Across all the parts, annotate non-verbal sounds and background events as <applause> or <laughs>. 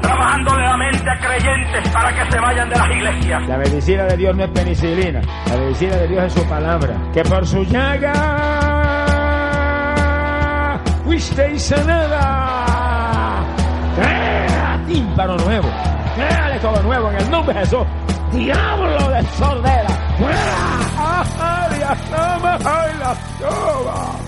trabajándole la mente a creyentes para que se vayan de las iglesias. La medicina de Dios no es penicilina, la medicina de Dios es su palabra. Que por su llaga fuisteis sanada. Crea tímpano nuevo, créale todo nuevo en el nombre de Jesús. Diablo de sordera, fuera. ¡Ay, la toma! ¡Ay, toma!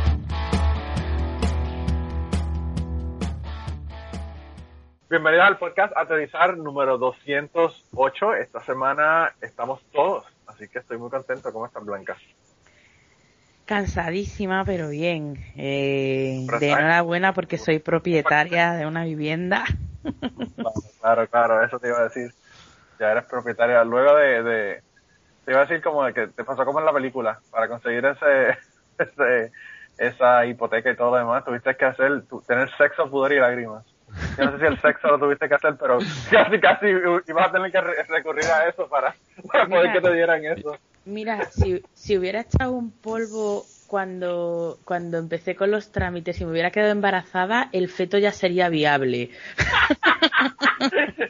Bienvenidos al podcast Aterrizar número 208. Esta semana estamos todos, así que estoy muy contento. ¿Cómo están, Blanca? Cansadísima, pero bien. Eh, Pero de enhorabuena porque soy propietaria de una vivienda. Claro, claro, eso te iba a decir. Ya eres propietaria. Luego de, de- te iba a decir como de que te pasó como en la película, para conseguir ese, <laughs> ese esa hipoteca y todo lo demás, tuviste que hacer, tu- tener sexo, pudor y lágrimas. Yo no sé si el sexo lo tuviste que hacer, pero casi, casi ibas a tener que re- recurrir a eso para, para poder que te dieran eso. Mira, si, si hubiera echado un polvo cuando, cuando empecé con los trámites y me hubiera quedado embarazada, el feto ya sería viable. <laughs>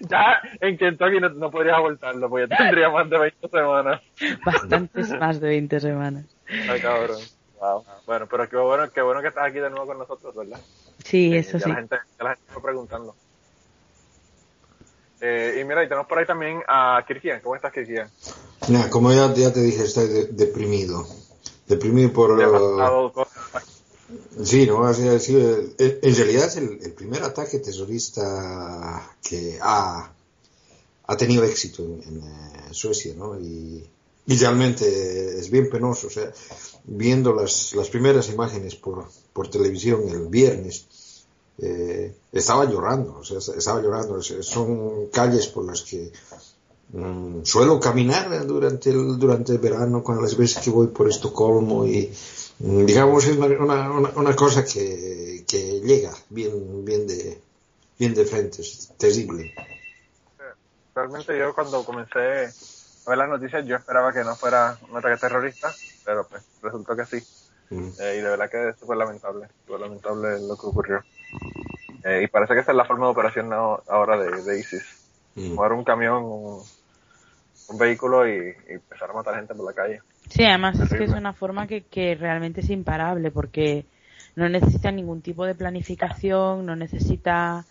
Ya en Kentucky no, no podrías abortarlo, porque ya tendría más de 20 semanas. Bastantes más de 20 semanas. Ay, cabrón. Wow. Bueno, pero qué bueno, qué bueno que estás aquí de nuevo con nosotros, ¿verdad? Sí, Eh, eso ya sí. La gente, ya la gente está preguntando. Eh, y mira, y tenemos por ahí también a Kirkian. ¿Cómo estás, Kirkian? Mira, como ya, ya te dije, estoy de- deprimido. Deprimido por... Uh, sí, no, ha sido- en realidad es el, el primer ataque terrorista que ha, ha tenido éxito en, en, eh, Suecia, ¿no? Y, y realmente es bien penoso, o sea, viendo las, las primeras imágenes por, por televisión el viernes, eh, estaba llorando, o sea, estaba llorando. Son calles por las que mm, suelo caminar durante el, durante el verano con las veces que voy por Estocolmo y mm, digamos es una, una, una- una cosa que, que llega bien, bien de, bien de frente, es terrible. Realmente yo cuando comencé a ver las noticias yo esperaba que no fuera un ataque terrorista, pero pues resultó que sí. Mm. Eh, y de verdad que es súper lamentable, súper lamentable lo que ocurrió. Eh, y parece que esa es la forma de operación ahora de, de ISIS. Mm. Jugar un camión, un, un vehículo y, y empezar a matar gente por la calle. Sí, además es que es una forma que, que realmente es imparable porque no necesita ningún tipo de planificación, no necesita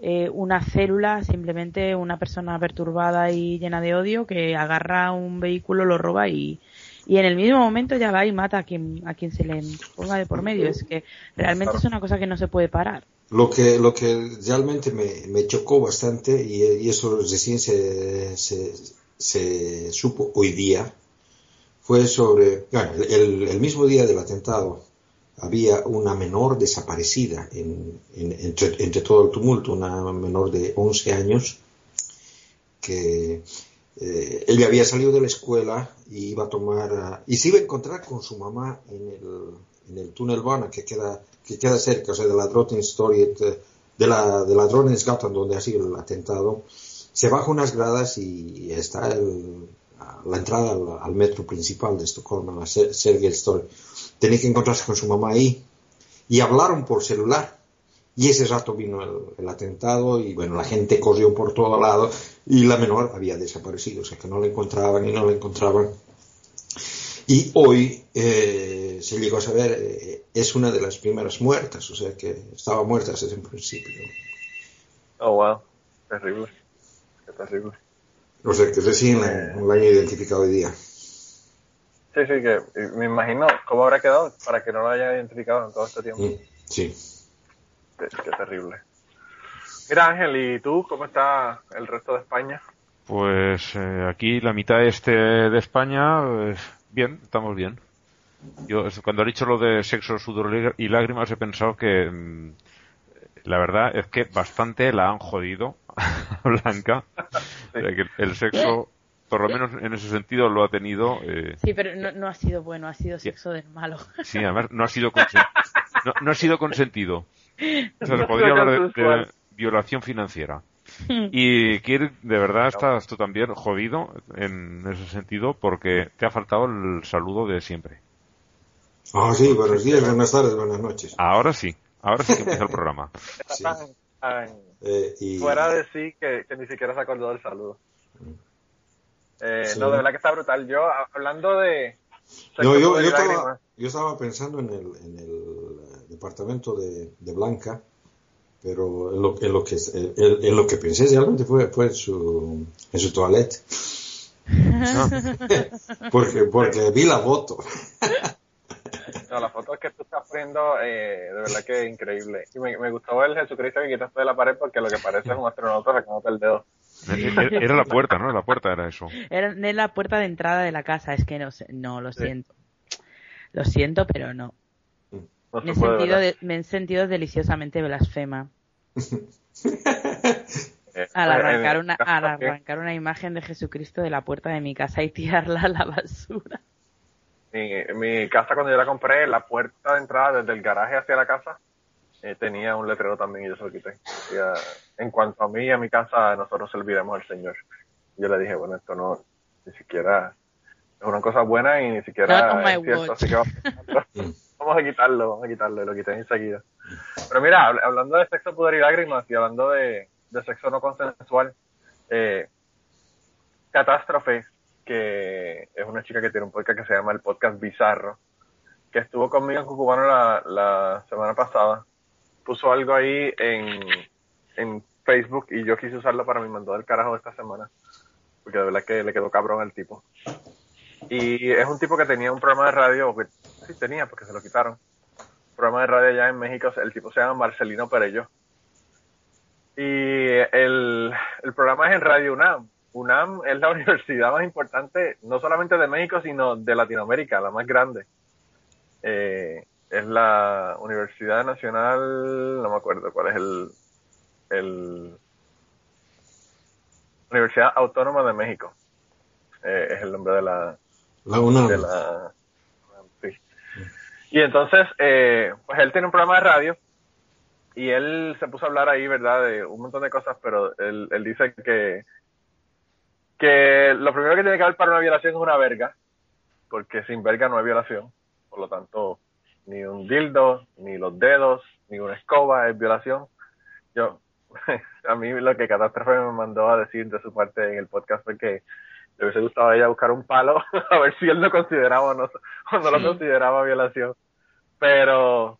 eh, una célula, simplemente una persona perturbada y llena de odio que agarra un vehículo, lo roba y, y en el mismo momento ya va y mata a quien, a quien se le ponga de por medio. Es que realmente es una cosa que no se puede parar. Lo que, lo que realmente me, me chocó bastante, y, y eso recién se, se, se supo hoy día, fue sobre, bueno, el, el mismo día del atentado había una menor desaparecida en, en- entre, entre todo el tumulto, una menor de 11 años, que eh, ella había salido de la escuela y iba a tomar, ah, y se iba a encontrar con su mamá en el, en el túnel Vana que queda, que queda cerca, o sea, de la Drottningstorget, eh, de la, de la Drottningsgatan donde ha sido el atentado. Se baja unas gradas y está el- la entrada al, al metro principal de Estocolmo, la Ser- Sergels Torg. Tenía que encontrarse con su mamá ahí y hablaron por celular. Y ese rato vino el, el atentado y bueno, la gente corrió por todo lado y la menor había desaparecido, o sea que no la encontraban y no la encontraban. Y hoy eh, se llegó a saber, eh, es una de las primeras muertas, o sea que estaba muerta desde el principio. Oh, wow. Terrible. Qué terrible. O sea que recién la, la han identificado hoy día. Sí, sí, que y me imagino cómo habrá quedado para que no lo haya identificado en todo este tiempo. Mm, Sí. Qué, qué terrible. Mira Ángel, ¿y tú cómo está el resto de España? Pues eh, aquí la mitad este de España, eh, bien, estamos bien. Yo cuando he dicho lo de sexo, sudor y lágrimas he pensado que mm, la verdad es que bastante la han jodido a <laughs> Blanca. O sea, que el sexo, por lo menos en ese sentido, lo ha tenido. eh, Sí, pero no, no ha sido bueno, ha sido sexo del malo. sí, además no ha sido <laughs> no, no ha sido consentido. O <laughs> sea, se podría hablar de, violación financiera. Y Kirk, de verdad estás tú también jodido en ese sentido porque te ha faltado el saludo de siempre. Ah, sí, buenos días, buenas tardes, buenas noches. Ahora sí, ahora sí que empieza el <laughs> programa. Sí. Eh, y, fuera de sí que, que ni siquiera se acordó del saludo. Eh, Sí. No, de verdad que está brutal. Yo, hablando de... No, yo, estaba, yo estaba pensando en el, en el eh, departamento de, de Blanca, pero en lo, en lo que en, en lo que pensé realmente fue, fue en su en su toilette. <laughs> porque porque vi la foto. No, las fotos que tú estás poniendo, eh, de verdad que es increíble. Y me, me gustó el Jesucristo que quitaste de la pared porque lo que parece es un astronauta sacándote el dedo. Era era la puerta, ¿no? La puerta era eso. Era en la puerta de entrada de la casa, es que no sé, no, lo Sí. siento. Lo siento, pero no. No Me he sentido, me he sentido deliciosamente blasfema Eh, al en arrancar una, caso al arrancar una imagen de Jesucristo de la puerta de mi casa y tirarla a la basura. Mi, mi casa cuando yo la compré, la puerta de entrada desde el garaje hacia la casa eh, tenía un letrero también y yo se lo quité. En cuanto a mí y a mi casa, nosotros serviremos al Señor. Yo le dije, bueno, esto no, ni siquiera es una cosa buena y ni siquiera es cierto, así que vamos, <laughs> vamos a quitarlo, vamos a quitarlo, y lo quité enseguida. Pero mira, habl- hablando de sexo, pudor y lágrimas y hablando de, de sexo no consensual, eh, Catástrofe, que es una chica que tiene un podcast que se llama el Podcast Bizarro, que estuvo conmigo en Cucubano la, la semana pasada, puso algo ahí en, en Facebook y yo quise usarlo para mi mandó del carajo de esta semana, porque de verdad que le quedó cabrón al tipo. Y es un tipo que tenía un programa de radio, que sí tenía, porque se lo quitaron. Un programa de radio allá en México, el tipo se llama Marcelino Perello. Y el, el programa es en Radio UNAM. UNAM es la <laughs> universidad más importante, no solamente de México, sino de Latinoamérica, la más grande. Eh, es la Universidad Nacional, no me acuerdo cuál es el, el Universidad Autónoma de México. Eh, es el nombre de la, La UNAM. de la sí. y entonces eh, pues él tiene un programa de radio y él se puso a hablar ahí verdad de un montón de cosas pero él, él dice que que lo primero que tiene que haber para una violación es una verga porque sin verga no hay violación por lo tanto ni un dildo ni los dedos ni una escoba es violación yo <laughs> a mí lo que Catástrofe me mandó a decir de su parte en el podcast fue que le hubiese gustado a ella buscar un palo <laughs> a ver si él lo consideraba o no, o no lo consideraba violación. Pero,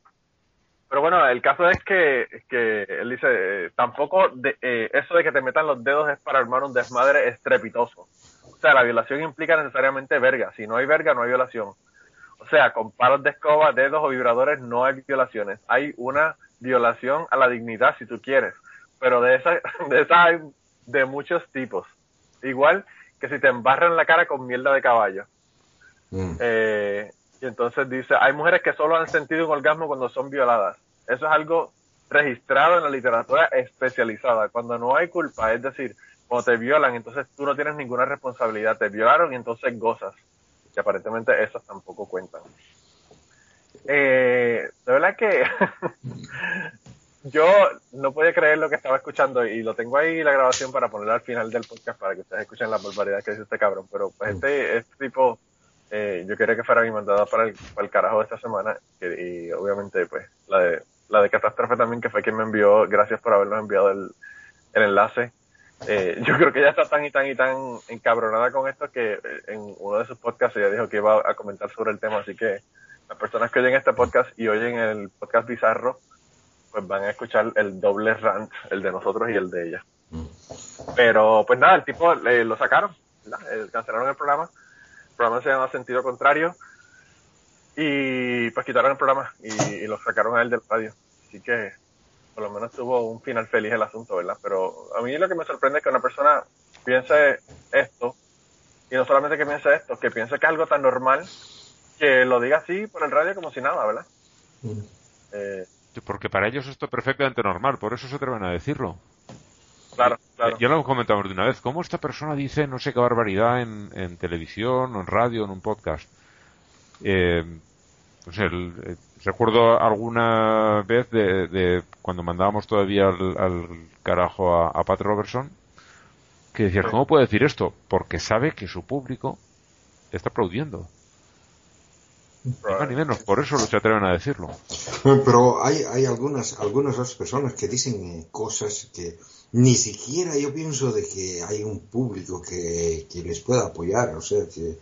pero bueno, el caso es que, que él dice, eh, tampoco de, eh, eso de que te metan los dedos es para armar un desmadre estrepitoso. O sea, la violación implica necesariamente verga. Si no hay verga, no hay violación. O sea, con palos de escoba, dedos o vibradores no hay violaciones. Hay una violación a la dignidad, si tú quieres. Pero de esa, <laughs> de esa hay de muchos tipos. Igual que si te embarran la cara con mierda de caballo. Mm. Eh, y entonces dice, hay mujeres que solo han sentido un orgasmo cuando son violadas. Eso es algo registrado en la literatura especializada. Cuando no hay culpa, es decir, cuando te violan, entonces tú no tienes ninguna responsabilidad. Te violaron y entonces gozas. Que aparentemente esas tampoco cuentan. Eh, de verdad que <laughs> yo no podía creer lo que estaba escuchando y lo tengo ahí la grabación para poner al final del podcast para que ustedes escuchen la barbaridad que dice este cabrón. Pero pues este, este tipo, eh, yo quería que fuera mi mandada para el, para el carajo de esta semana que- y obviamente pues la de, la de Catástrofe también que fue quien me envió, gracias por habernos enviado el, el enlace. Eh, <laughs> yo creo que ella está tan y tan y tan encabronada con esto que eh, en uno de sus podcasts ella dijo que iba a comentar sobre el tema, así que las personas que oyen este podcast y oyen el podcast bizarro, pues van a escuchar el doble rant, el de nosotros y el de ella. Pero pues nada, el tipo eh, lo sacaron, ¿verdad? Eh, cancelaron el programa, el programa se llama Sentido Contrario y pues quitaron el programa y, y lo sacaron a él del radio. Así que por lo menos tuvo un final feliz el asunto, ¿verdad? Pero a mí lo que me sorprende es que una persona piense esto, y no solamente que piense esto, que piense que es algo tan normal, que lo diga así por el radio como si nada, ¿verdad? Mm. Eh, Porque para ellos esto es perfectamente normal, por eso se atreven a decirlo. claro, claro. Ya lo comentamos de una vez. ¿Cómo esta persona dice no sé qué barbaridad en, en televisión, o en radio, en un podcast? Eh, el- eh, recuerdo alguna vez de, de cuando mandábamos todavía al, al carajo a, a Pat Robertson, que decías, ¿cómo puede decir esto? Porque sabe que su público está aplaudiendo. Ni más ni menos, por eso se atreven a decirlo. Pero hay, hay algunas, algunas otras personas que dicen cosas que ni siquiera yo pienso de que hay un público que, que les pueda apoyar, o sea, que,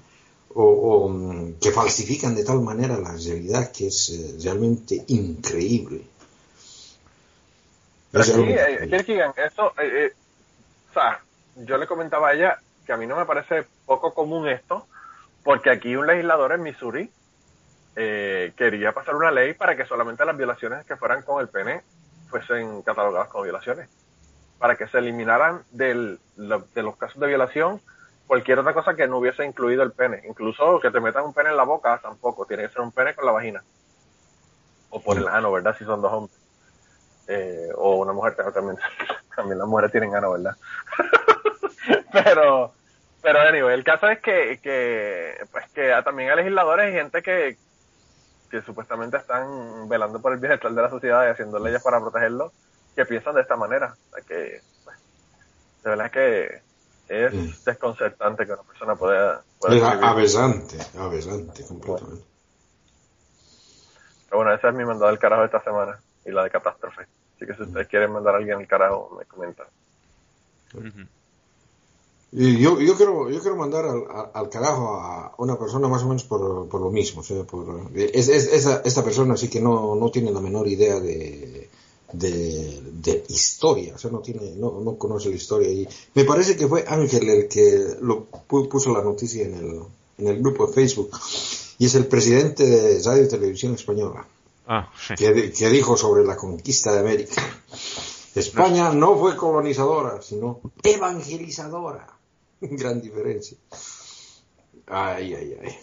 o, o, mm, que falsifican de tal manera la realidad que es eh, realmente increíble. Pero Es sí, algo eh. Kierkegaard, eso, eh, eh, o sea, yo le comentaba a ella que a mí no me parece poco común esto, porque aquí un legislador en Missouri eh, quería pasar una ley para que solamente las violaciones que fueran con el pene fuesen catalogadas como violaciones, para que se eliminaran del, lo- de los casos de violación cualquier otra cosa que no hubiese incluido el pene, incluso que te metan un pene en la boca tampoco, tiene que ser un pene con la vagina, o por el ano, ¿verdad? Si son dos hombres. Eh, o una mujer también <laughs> también las mujeres tienen gano verdad <laughs> pero pero anyway el caso es que que pues que también hay legisladores y gente que que supuestamente están velando por el bienestar de la sociedad y haciendo leyes para protegerlo que piensan de esta manera o sea que pues, de verdad que es Mm. desconcertante que una persona pueda, pueda Es aberrante, aberrante completamente. Pero bueno ese es mi mandado del carajo de esta semana y la de catástrofe así que si ustedes quieren mandar a alguien al carajo me comentan Ujú. Y yo, yo quiero, yo quiero mandar al, al- al carajo a una persona más o menos por, por lo mismo. O sea, por, es, es- esa- esta persona sí que no, no tiene la menor idea de, de, de historia. O sea, no, tiene, no, no conoce la historia. Y me parece que fue Ángel el que lo pu- puso la noticia en el, en el grupo de Facebook. Y es el presidente de Radio y Televisión Española Ah, sí. que dijo sobre la conquista de América. España no fue colonizadora, sino evangelizadora. <laughs> Gran diferencia. Ay, ay, ay.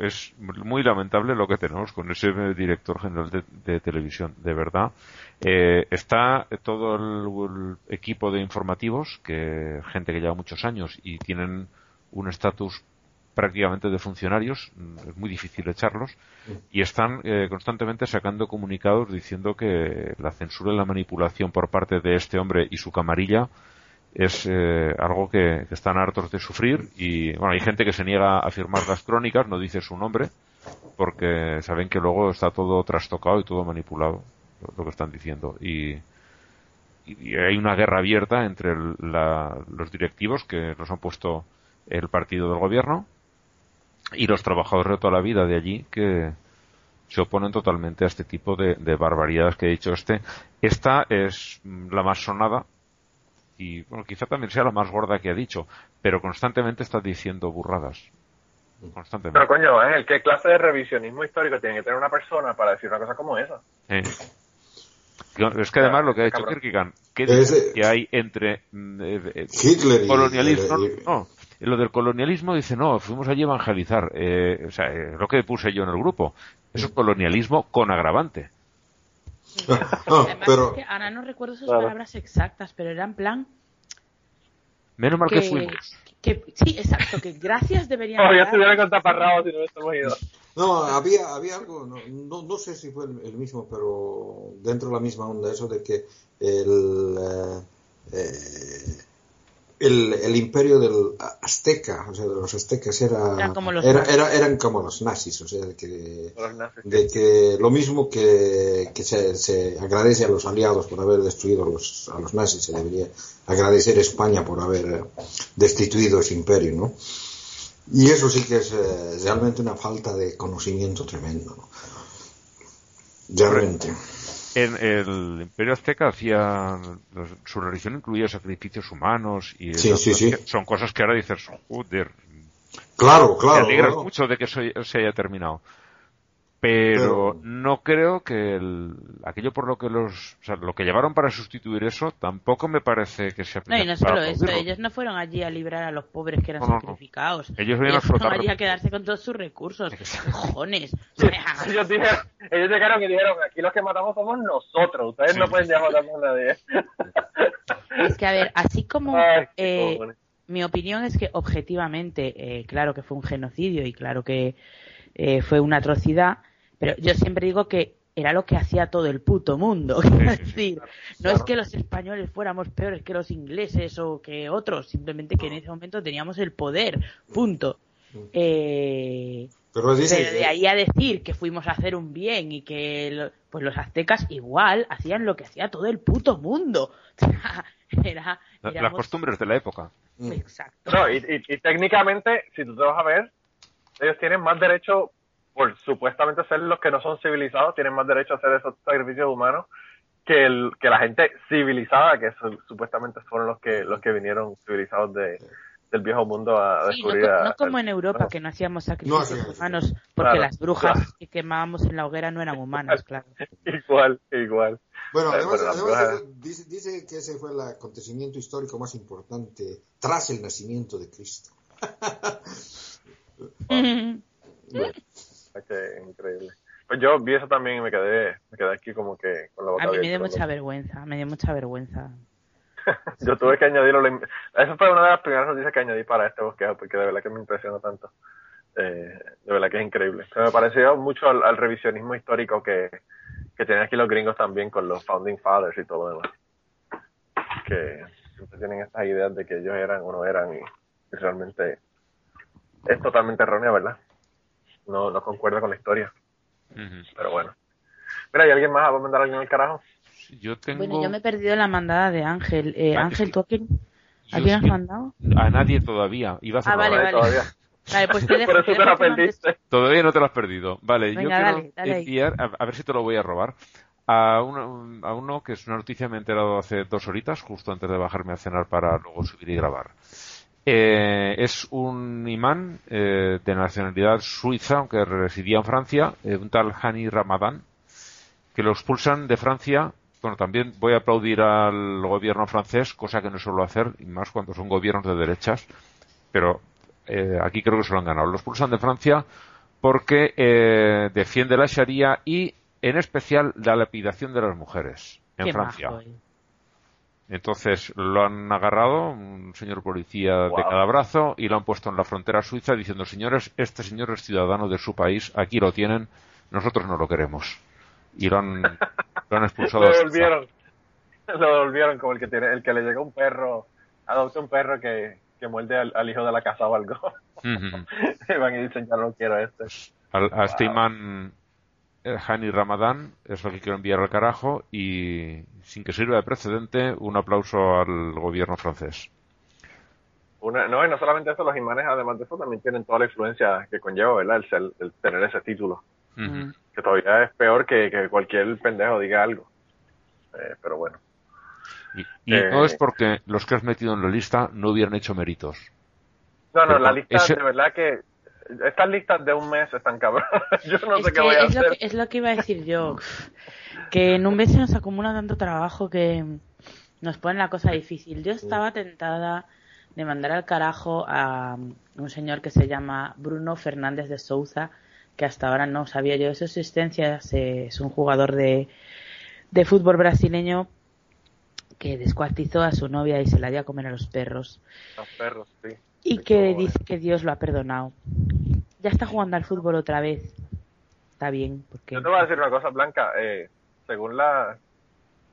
Es muy lamentable lo que tenemos con ese director general de, televisión, de verdad. Eh, está todo el, el equipo de informativos, que gente que lleva muchos años y tienen un estatus prácticamente de funcionarios, mm, es muy difícil echarlos, y están eh, constantemente sacando comunicados diciendo que la censura y la manipulación por parte de este hombre y su camarilla es eh, algo que, que están hartos de sufrir y bueno hay gente que se niega a firmar las crónicas no dice su nombre porque saben que luego está todo trastocado y todo manipulado lo, que están diciendo. Y, y hay una guerra abierta entre la- los directivos que nos han puesto el partido del gobierno y los trabajadores de toda la vida de allí que se oponen totalmente a este tipo de, de barbaridades que he dicho este. Esta es la más sonada y bueno, quizá también sea la más gorda que ha dicho, pero constantemente está diciendo burradas. Pero Constantemente. coño, Ángel, ¿qué clase de revisionismo histórico tiene que tener una persona para decir una cosa como esa? Eh. Es que además lo que ha dicho Cabrón. Kierkegaard, ¿qué Ese- que hay entre mm, eh, eh, Hitler y- colonialismo? y- No, lo del colonialismo dice, no, fuimos allí a evangelizar. Eh, o sea, eh, lo que puse yo en el grupo. Eso es colonialismo con agravante. Ah, <laughs> Además, pero es que ahora no recuerdo sus Claro. palabras exactas, pero era en plan Menos mal que, que, fuimos. que- sí, exacto, que gracias deberían Como ya dar. estuvieran con taparrabos si no hubiésemos ido. no, había, había algo, no, no, no sé si fue el, el mismo, pero dentro de la misma onda, eso de que el, eh, eh, el, el imperio del azteca, o sea, de los aztecas era, Eran como los era- eran como los nazis, o sea, de que de que lo mismo que, que se, se agradece a los aliados por haber destruido a los, a los nazis, se debería agradecer a España por haber destituido ese imperio, ¿no? Y eso sí que es eh, realmente una falta de conocimiento tremendo, ¿no? Realmente. En el Imperio Azteca hacía los- su religión incluía sacrificios humanos y Sí, sí, sí. son cosas que ahora dices, joder, Claro, claro. alegra claro. mucho de que eso se haya terminado. Pero no creo que el, aquello por lo que los, o sea, lo que llevaron para sustituir eso tampoco me parece que sea No, y no solo eso, ellos no fueron allí a librar a los pobres que eran sacrificados. Ellos, fueron allí a quedarse con todos sus recursos. Cojones. <laughs> <laughs> ellos, dijeron, ellos llegaron y dijeron, aquí los que matamos somos nosotros, ustedes no pueden llamar a nadie. <laughs> es que, a ver, así como... eh, mi opinión es que objetivamente, eh, claro que fue un genocidio y claro que eh, fue una atrocidad, pero yo siempre digo que era lo que hacía todo el puto mundo. <laughs> es decir, no es que los españoles fuéramos peores que los ingleses o que otros, simplemente que en ese momento teníamos el poder, punto. Eh, pero, de ahí a decir que fuimos a hacer un bien y que pues los aztecas igual hacían lo que hacía todo el puto mundo. <laughs> era, Las costumbres de la época. Exacto. No, y, y, técnicamente, si tú te vas a ver, ellos tienen más derecho por supuestamente ser los que no son civilizados, tienen más derecho a hacer esos sacrificios humanos que, el, que la gente civilizada, que supuestamente fueron los que, los que vinieron civilizados de, del viejo mundo a, descubrir. No, no, como en Europa, que no hacíamos sacrificios humanos, porque las brujas que quemábamos en la hoguera no eran humanas, <laughs> claro. igual, igual. Bueno, además, dice, dice, que ese fue el acontecimiento histórico más importante tras el nacimiento de Cristo. <laughs> <laughs> que increíble. Pues yo vi eso también y me quedé, me quedé aquí como que con la boca A mí me dio mucha vergüenza, me dio mucha vergüenza. <laughs> yo tuve que añadirlo. Esa fue una de las primeras noticias que añadí para este bosquejo, porque de verdad que me impresionó tanto. Eh, de verdad que es increíble. me pareció mucho al, revisionismo histórico que, que tienen aquí los gringos también con los Founding Fathers y todo lo demás. Que siempre tienen estas ideas de que ellos eran o no eran y realmente es totalmente errónea, ¿verdad? No, no concuerda con la historia. Pero bueno. Mira, ¿y alguien más va a mandar a alguien al carajo? Yo tengo... Bueno, yo me he perdido la mandada de Ángel. Eh, Ángel, ¿tú a quién, ¿a quién has mandado? A nadie todavía. Iba a ah, vale, vale. Todavía. Vale, pues te <laughs> dejo, te la perdiste. Todavía no te lo has perdido. Vale, yo quiero enviar, a, ver si te lo voy a robar, a uno, a uno que es una noticia me he enterado hace dos horitas, justo antes de bajarme a cenar para luego subir y grabar. Eh, es un imán eh, de nacionalidad suiza, aunque residía en Francia, eh, un tal Hani Ramadan, que lo expulsan de Francia. Bueno, también voy a aplaudir al gobierno francés, cosa que no suelo hacer, y más cuando son gobiernos de derechas, pero aquí creo que se lo han ganado. Lo expulsan de Francia porque defiende la Sharia y, en especial, la lapidación de las mujeres en Francia. Entonces lo han agarrado, un señor policía de cada brazo, y lo han puesto en la frontera suiza diciendo, señores, este señor es ciudadano de su país, aquí lo tienen, nosotros no lo queremos. Y lo han, <laughs> lo han expulsado. lo devolvieron, <laughs> lo devolvieron como el que tiene, el que le llega un perro, adopta un perro que, que muerde al, hijo de la casa o algo. <laughs> y van y dicen, ya no quiero este. Al, a este imán Hani Ramadán es lo que quiero enviar al carajo y sin que sirva de precedente un aplauso al gobierno francés. no, y no solamente eso, los imanes además de eso también tienen toda la influencia que conlleva, ¿verdad? El, tener ese título. Que todavía es peor que, cualquier pendejo diga algo. Eh, pero bueno. Y, no es eh, porque los que has metido en la lista no hubieran hecho méritos. No, no, la lista de verdad que estas listas de un mes están cabrón. <laughs> yo no sé qué voy a es hacer. Lo que, es lo que iba a decir yo. Que en un mes se nos acumula tanto trabajo que nos pone la cosa difícil. Yo estaba tentada de mandar al carajo a un señor que se llama Bruno Fernández de Souza, que hasta ahora no sabía yo de su existencia. Es un jugador de, de fútbol brasileño que descuartizó a su novia y se la dio a comer a los perros. Los perros, sí. Y que dice que Dios lo ha perdonado. Ya está jugando al fútbol otra vez. Está bien. Porque... Yo te voy a decir una cosa, Blanca. Eh, según la,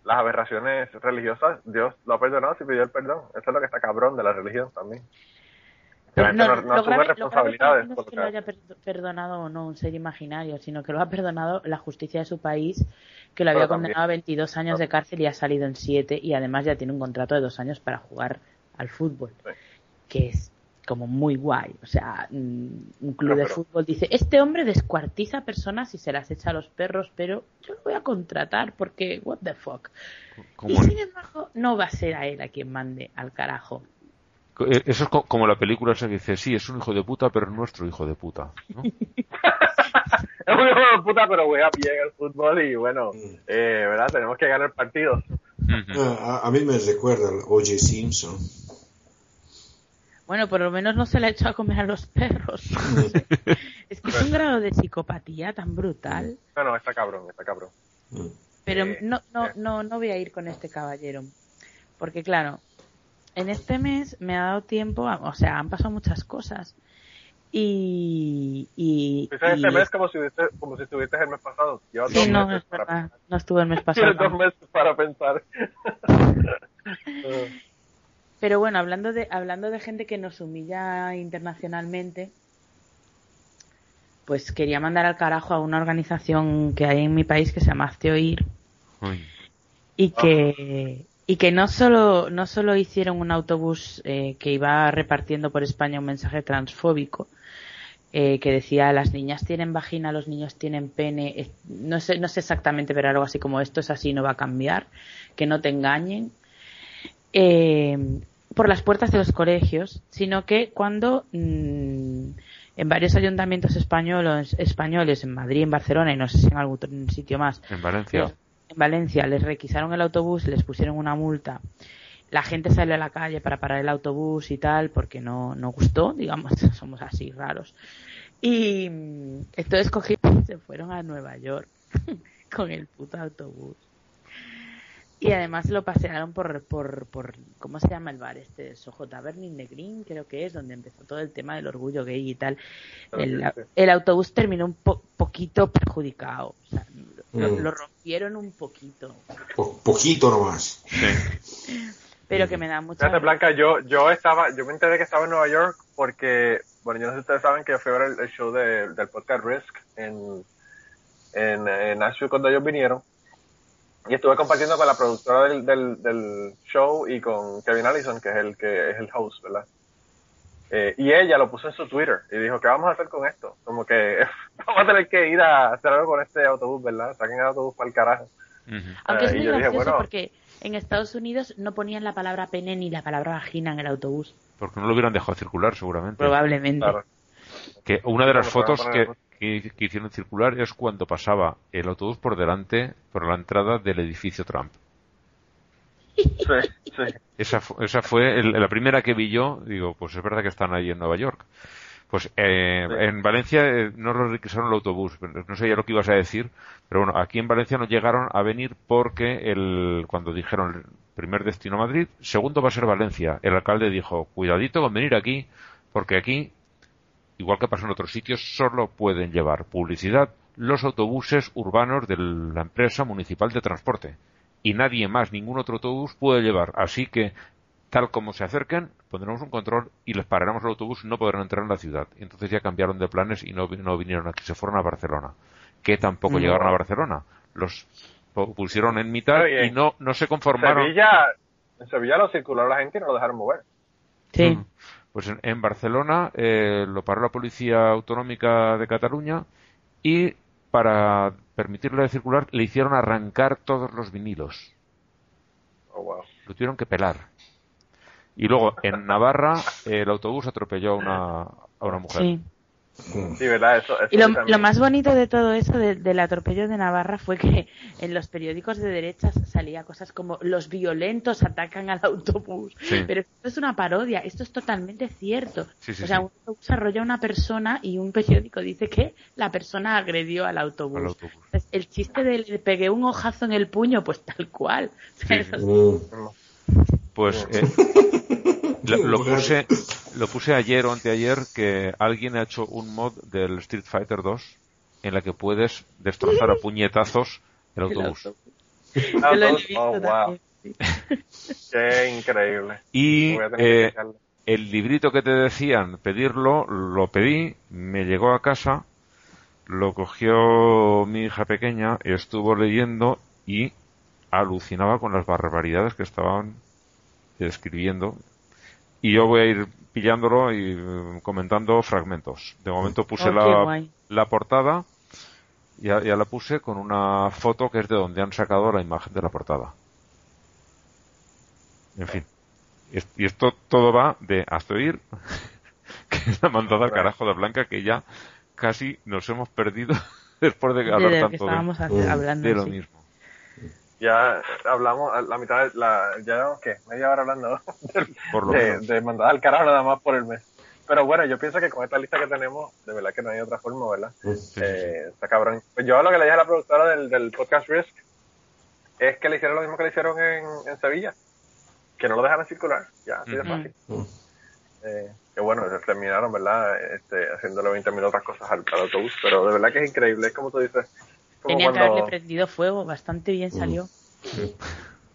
las aberraciones religiosas, Dios lo ha perdonado si pidió el perdón. Eso es lo que está cabrón de la religión también. no, no, asume responsabilidades. no es que lo haya perdonado o no un ser imaginario, sino que lo ha perdonado la justicia de su país, que lo había condenado a 22 años de cárcel y ha salido en 7 y además ya tiene un contrato de dos años para jugar al fútbol. Que es como muy guay. O sea, mm, un club de fútbol dice, este hombre descuartiza personas y se las echa a los perros, pero yo lo voy a contratar porque, what the fuck. Y sin embargo, no va a ser a él a quien mande al carajo. Eh, eso es como la película esa que dice, sí, es un hijo de puta, pero es nuestro hijo de puta. <laughs> es un hijo de puta, pero juega bien el fútbol y bueno, Mm. eh, ¿verdad? Tenemos que ganar partidos. Ah, a, a mí me recuerda al O.J. Simpson. Bueno, por lo menos no se le ha hecho a comer a los perros. <laughs> es que es un grado de psicopatía tan brutal. No, no, está cabrón, está cabrón. Pero Eh, no, no, eh. no, no voy a ir con este caballero. Porque claro, en este mes me ha dado tiempo, a- o sea, han pasado muchas cosas. Y, y, y- este mes como si, hubiese- como si estuviste el mes pasado. Sí, no, es para verdad, no estuve el mes <laughs> pasado. Tienes dos meses para pensar. <laughs> Pero bueno, hablando de, hablando de gente que nos humilla internacionalmente, pues quería mandar al carajo a una organización que hay en mi país que se llama Hazte Oír Uy. y que, y que no solo, no solo hicieron un autobús eh, que iba repartiendo por España un mensaje transfóbico, eh, que decía las niñas tienen vagina, los niños tienen pene, eh, no sé, no sé exactamente, pero algo así como esto es así, no va a cambiar, que no te engañen, eh, por las puertas de los colegios, sino que cuando mm, en varios ayuntamientos españoles, españoles, en Madrid, en Barcelona y no sé si en algún sitio más, En Valencia. les- en Valencia les requisaron el autobús, les pusieron una multa. La gente salió a la calle para parar el autobús y tal, porque no, no gustó, <laughs> digamos, somos así raros. Y mm, entonces cogieron y <laughs> se fueron a Nueva York <laughs> con el puto autobús. Y además lo pasearon por, por, por, ¿cómo se llama el bar este? Soho Tavern in the Green, creo que es, donde empezó todo el tema del orgullo gay y tal. El, sí. el autobús terminó un po- poquito perjudicado. O sea, lo, Mm. lo rompieron un poquito. Po- poquito nomás. Pero que me da mucha... Fíjate, Blanca, yo, yo estaba, yo me enteré que estaba en Nueva York porque, bueno, yo no sé si ustedes saben que yo fui a ver el, el show de- del podcast Risk en, en, en Nashville cuando ellos vinieron. Y estuve compartiendo con la productora del, del, del show y con Kevin Allison, que es el que es el host, ¿verdad? Eh, y ella lo puso en su Twitter y dijo, ¿qué vamos a hacer con esto? Como que <laughs> vamos a tener que ir a hacer algo con este autobús, ¿verdad? Saquen el autobús para el carajo. Ujú. Aunque es Eh, muy dije, bueno. porque en Estados Unidos no ponían la palabra pene ni la palabra vagina en el autobús. Porque no lo hubieran dejado circular, seguramente. Probablemente. Claro. Que una de las fotos poner- que, que, que hicieron circular es cuando pasaba el autobús por delante, por la entrada del edificio Trump. Sí, sí. Esa, fu- esa fue el- la primera que vi yo. Digo, pues es verdad que están ahí en Nueva York. Pues eh, Sí. en Valencia eh, no lo requisaron el autobús. No sé ya lo que ibas a decir, pero bueno, aquí en Valencia no llegaron a venir porque el, cuando dijeron primer destino Madrid, segundo va a ser Valencia. El alcalde dijo, cuidadito con venir aquí, porque aquí, igual que pasa en otros sitios, solo pueden llevar publicidad los autobuses urbanos de la empresa municipal de transporte. Y nadie más, ningún otro autobús puede llevar. Así que tal como se acerquen, pondremos un control y les pararemos el autobús y no podrán entrar en la ciudad. Y entonces ya cambiaron de planes y no, no vinieron aquí, se fueron a Barcelona. Que tampoco llegaron a Barcelona. Los pu- pusieron en mitad y no, no se conformaron. Sevilla, en Sevilla lo circuló la gente y no lo dejaron mover. Sí. Mm. Pues en, en Barcelona eh, lo paró la Policía Autonómica de Cataluña y para permitirle circular le hicieron arrancar todos los vinilos. Oh, wow. Lo tuvieron que pelar. Y luego en Navarra el autobús atropelló a una, a una mujer. Sí. Sí, ¿verdad? Eso, eso Y lo, lo más bonito de todo eso, de- del atropello de Navarra, fue que <laughs> en los periódicos de derechas salía cosas como los violentos atacan al autobús. Sí. Pero esto es una parodia, esto es totalmente cierto. Sí, sí, o sea, sí. un autobús arrolla a una persona y un periódico dice que la persona agredió al autobús. Al autobús. Entonces, el chiste de le pegué un ojazo en el puño, pues tal cual. <laughs> Pues eh, <laughs> lo, lo puse, lo puse ayer o anteayer que alguien ha hecho un mod del Street Fighter 2 en la que puedes destrozar a puñetazos el El autobús. oh, wow. <laughs> Qué increíble. Y eh, el librito que te decían pedirlo, lo pedí, me llegó a casa, lo cogió mi hija pequeña, estuvo leyendo y alucinaba con las barbaridades que estaban escribiendo. Y yo voy a ir pillándolo y eh, comentando fragmentos. De momento puse Oh, la, la portada, ya, ya la puse con una foto que es de donde han sacado la imagen de la portada. En fin. Y es- Y esto todo va de hasta oír, <laughs> que es la mandada al carajo de Blanca, que ya casi nos hemos perdido <laughs> después de hablar de que tanto estábamos de, hablando. de lo sí. mismo. Ya hablamos a la mitad de la, ya llevamos, ¿qué? Media hora hablando <laughs> Por lo de, de mandar al carajo nada más por el mes. Pero bueno, yo pienso que con esta lista que tenemos, de verdad que no hay otra forma, ¿verdad? Sí, sí, Eh, está cabrón. Pues yo lo que le dije a la productora del, del podcast Risk es que le hicieron lo mismo que le hicieron en, en Sevilla, que no lo dejaran circular, ya, así de fácil. Mm. Eh, que bueno, terminaron, ¿verdad? Este, haciéndole 20.000 otras cosas al, al autobús, pero de verdad que es increíble, es como tú dices. Tenía que cuando, haberle prendido fuego, bastante bien salió.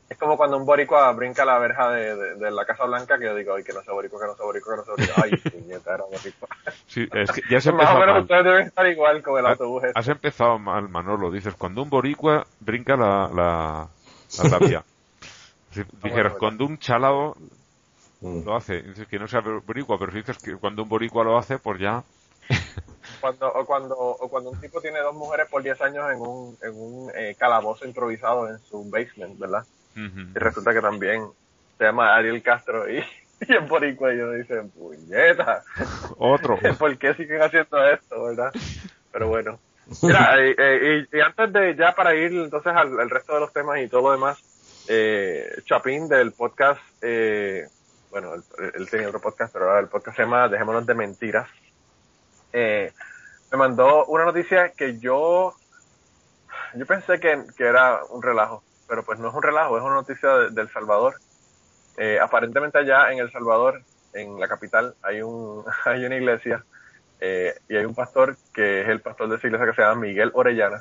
es como cuando un boricua brinca la verja de, de, de la Casa Blanca, que yo digo, ay, que no sea boricua, que no sea boricua, que no sea boricua. Ay, <laughs> puñeta, era boricua. Sí, es que ya se <laughs> Más o menos mal. ustedes deben estar igual con el Ha- autobús. este. Has empezado mal, Manolo. Dices, cuando un boricua brinca la, la, la tapia. <laughs> Si dijeras, bueno. cuando un chalao Mm. lo hace. Dices que no sea boricua, pero si dices que cuando un boricua lo hace, pues ya... Cuando, o, cuando, o cuando un tipo tiene dos mujeres por 10 años en un, en un eh, calabozo improvisado en su basement, ¿verdad? Y resulta que también se llama Ariel Castro y, <laughs> y en boricua y uno dice, puñeta, <laughs> Otro. <laughs> ¿por qué siguen haciendo esto, verdad? Pero bueno. Mira, eh, eh, y, y antes de ya para ir entonces al, al resto de los temas y todo lo demás, eh, Chapín del podcast, eh, bueno, él, él tenía otro podcast, pero ahora el podcast se llama Dejémonos de Mentiras. Eh, me mandó una noticia que yo, yo pensé que, que era un relajo, pero pues no es un relajo, es una noticia de, El Salvador. Eh, aparentemente allá en El Salvador, en la capital, hay un, <laughs> hay una iglesia eh, y hay un pastor que es el pastor de esa iglesia que se llama Miguel Orellana.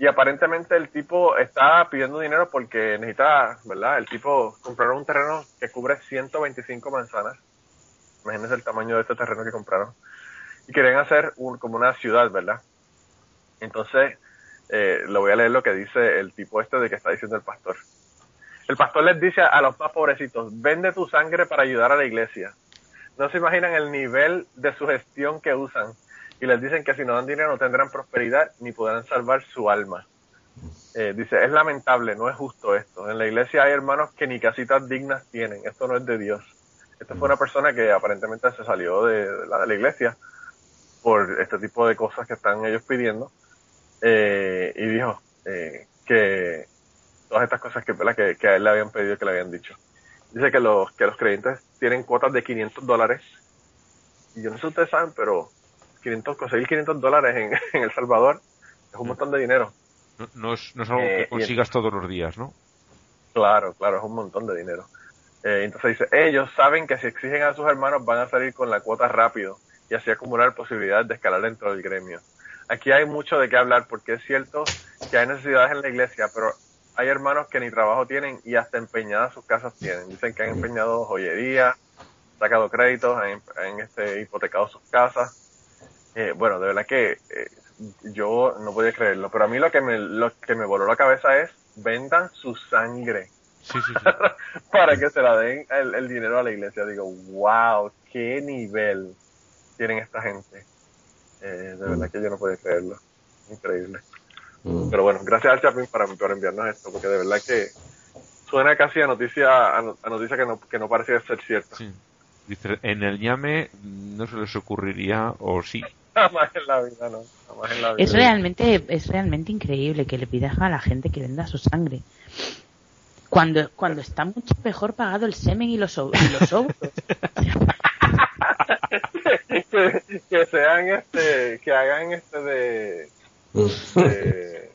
Y aparentemente el tipo está pidiendo dinero porque necesita, ¿verdad? El tipo compraron un terreno que cubre 125 manzanas. Imagínense el tamaño de este terreno que compraron. Y querían hacer un, como una ciudad, ¿verdad? Entonces, eh, lo voy a leer lo que dice el tipo este de que está diciendo el pastor. El pastor les dice a los más pobrecitos, vende tu sangre para ayudar a la iglesia. No se imaginan el nivel de sugestión que usan y les dicen que si no dan dinero no tendrán prosperidad ni podrán salvar su alma. Eh, dice, es lamentable, no es justo esto. En la iglesia hay hermanos que ni casitas dignas tienen, esto no es de Dios. Esta fue una persona que aparentemente se salió de, de la, de la iglesia por este tipo de cosas que están ellos pidiendo eh, y dijo eh, que todas estas cosas que, que, que a él le habían pedido que le habían dicho. Dice que los, que los creyentes tienen cuotas de 500 dólares y yo no sé si ustedes saben, pero 500, conseguir 500 dólares en, <laughs> en El Salvador es un montón de dinero. No, no es, no es algo Eh, que consigas todos los días, ¿no? Claro, claro, es un montón de dinero. Eh, entonces dice, ellos saben que si exigen a sus hermanos van a salir con la cuota rápido y así acumular posibilidades de escalar dentro del gremio. Aquí hay mucho de qué hablar porque es cierto que hay necesidades en la iglesia, pero hay hermanos que ni trabajo tienen y hasta empeñadas sus casas tienen. Dicen que han empeñado joyería, sacado créditos, han, han, este, hipotecado sus casas. Eh, bueno, de verdad que eh, yo no podía creerlo, pero a mí lo que me, lo que me voló la cabeza es vendan su sangre Sí, sí, sí. <laughs> para que se la den el, el dinero a la iglesia. Digo, wow, qué nivel tienen esta gente. Eh, de verdad que yo no podía creerlo. Increíble. Mm. Pero bueno, gracias al Chapin para, por enviarnos esto, porque de verdad que suena casi a noticia, a, no- a noticia que no, que no parecía ser cierta. Sí. Dice, en el ñame no se les ocurriría, o sí. <laughs> Jamás en la vida, no. Jamás en la vida. Es realmente, es realmente increíble que le pidas a la gente que venda su sangre. Cuando, cuando está mucho mejor pagado el semen y los, y los <laughs> óvulos. Que, <laughs> que sean este, que hagan este de, de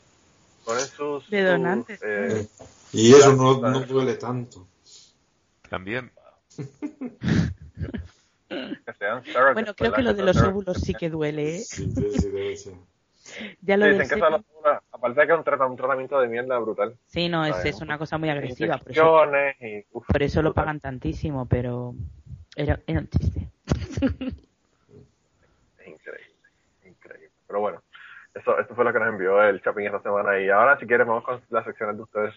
ponen sus, De sus, donantes. eh, Y eso no, no duele tanto. También. que sean surrogates, Bueno, creo ¿verdad? que lo de los óvulos sí que duele, ¿eh? Sí, sí, sí, debe ser. <laughs> Ya lo dicen que aparte de que es un, trata- un tratamiento de mierda brutal. Sí, no, es, es una cosa muy agresiva. Por eso, y, uf, por eso lo pagan tantísimo, pero era, era un chiste. <laughs> Increíble, increíble. Pero bueno, eso, esto fue lo que nos envió el Chapín esta semana. Y ahora, si quieres, vamos con las secciones de ustedes.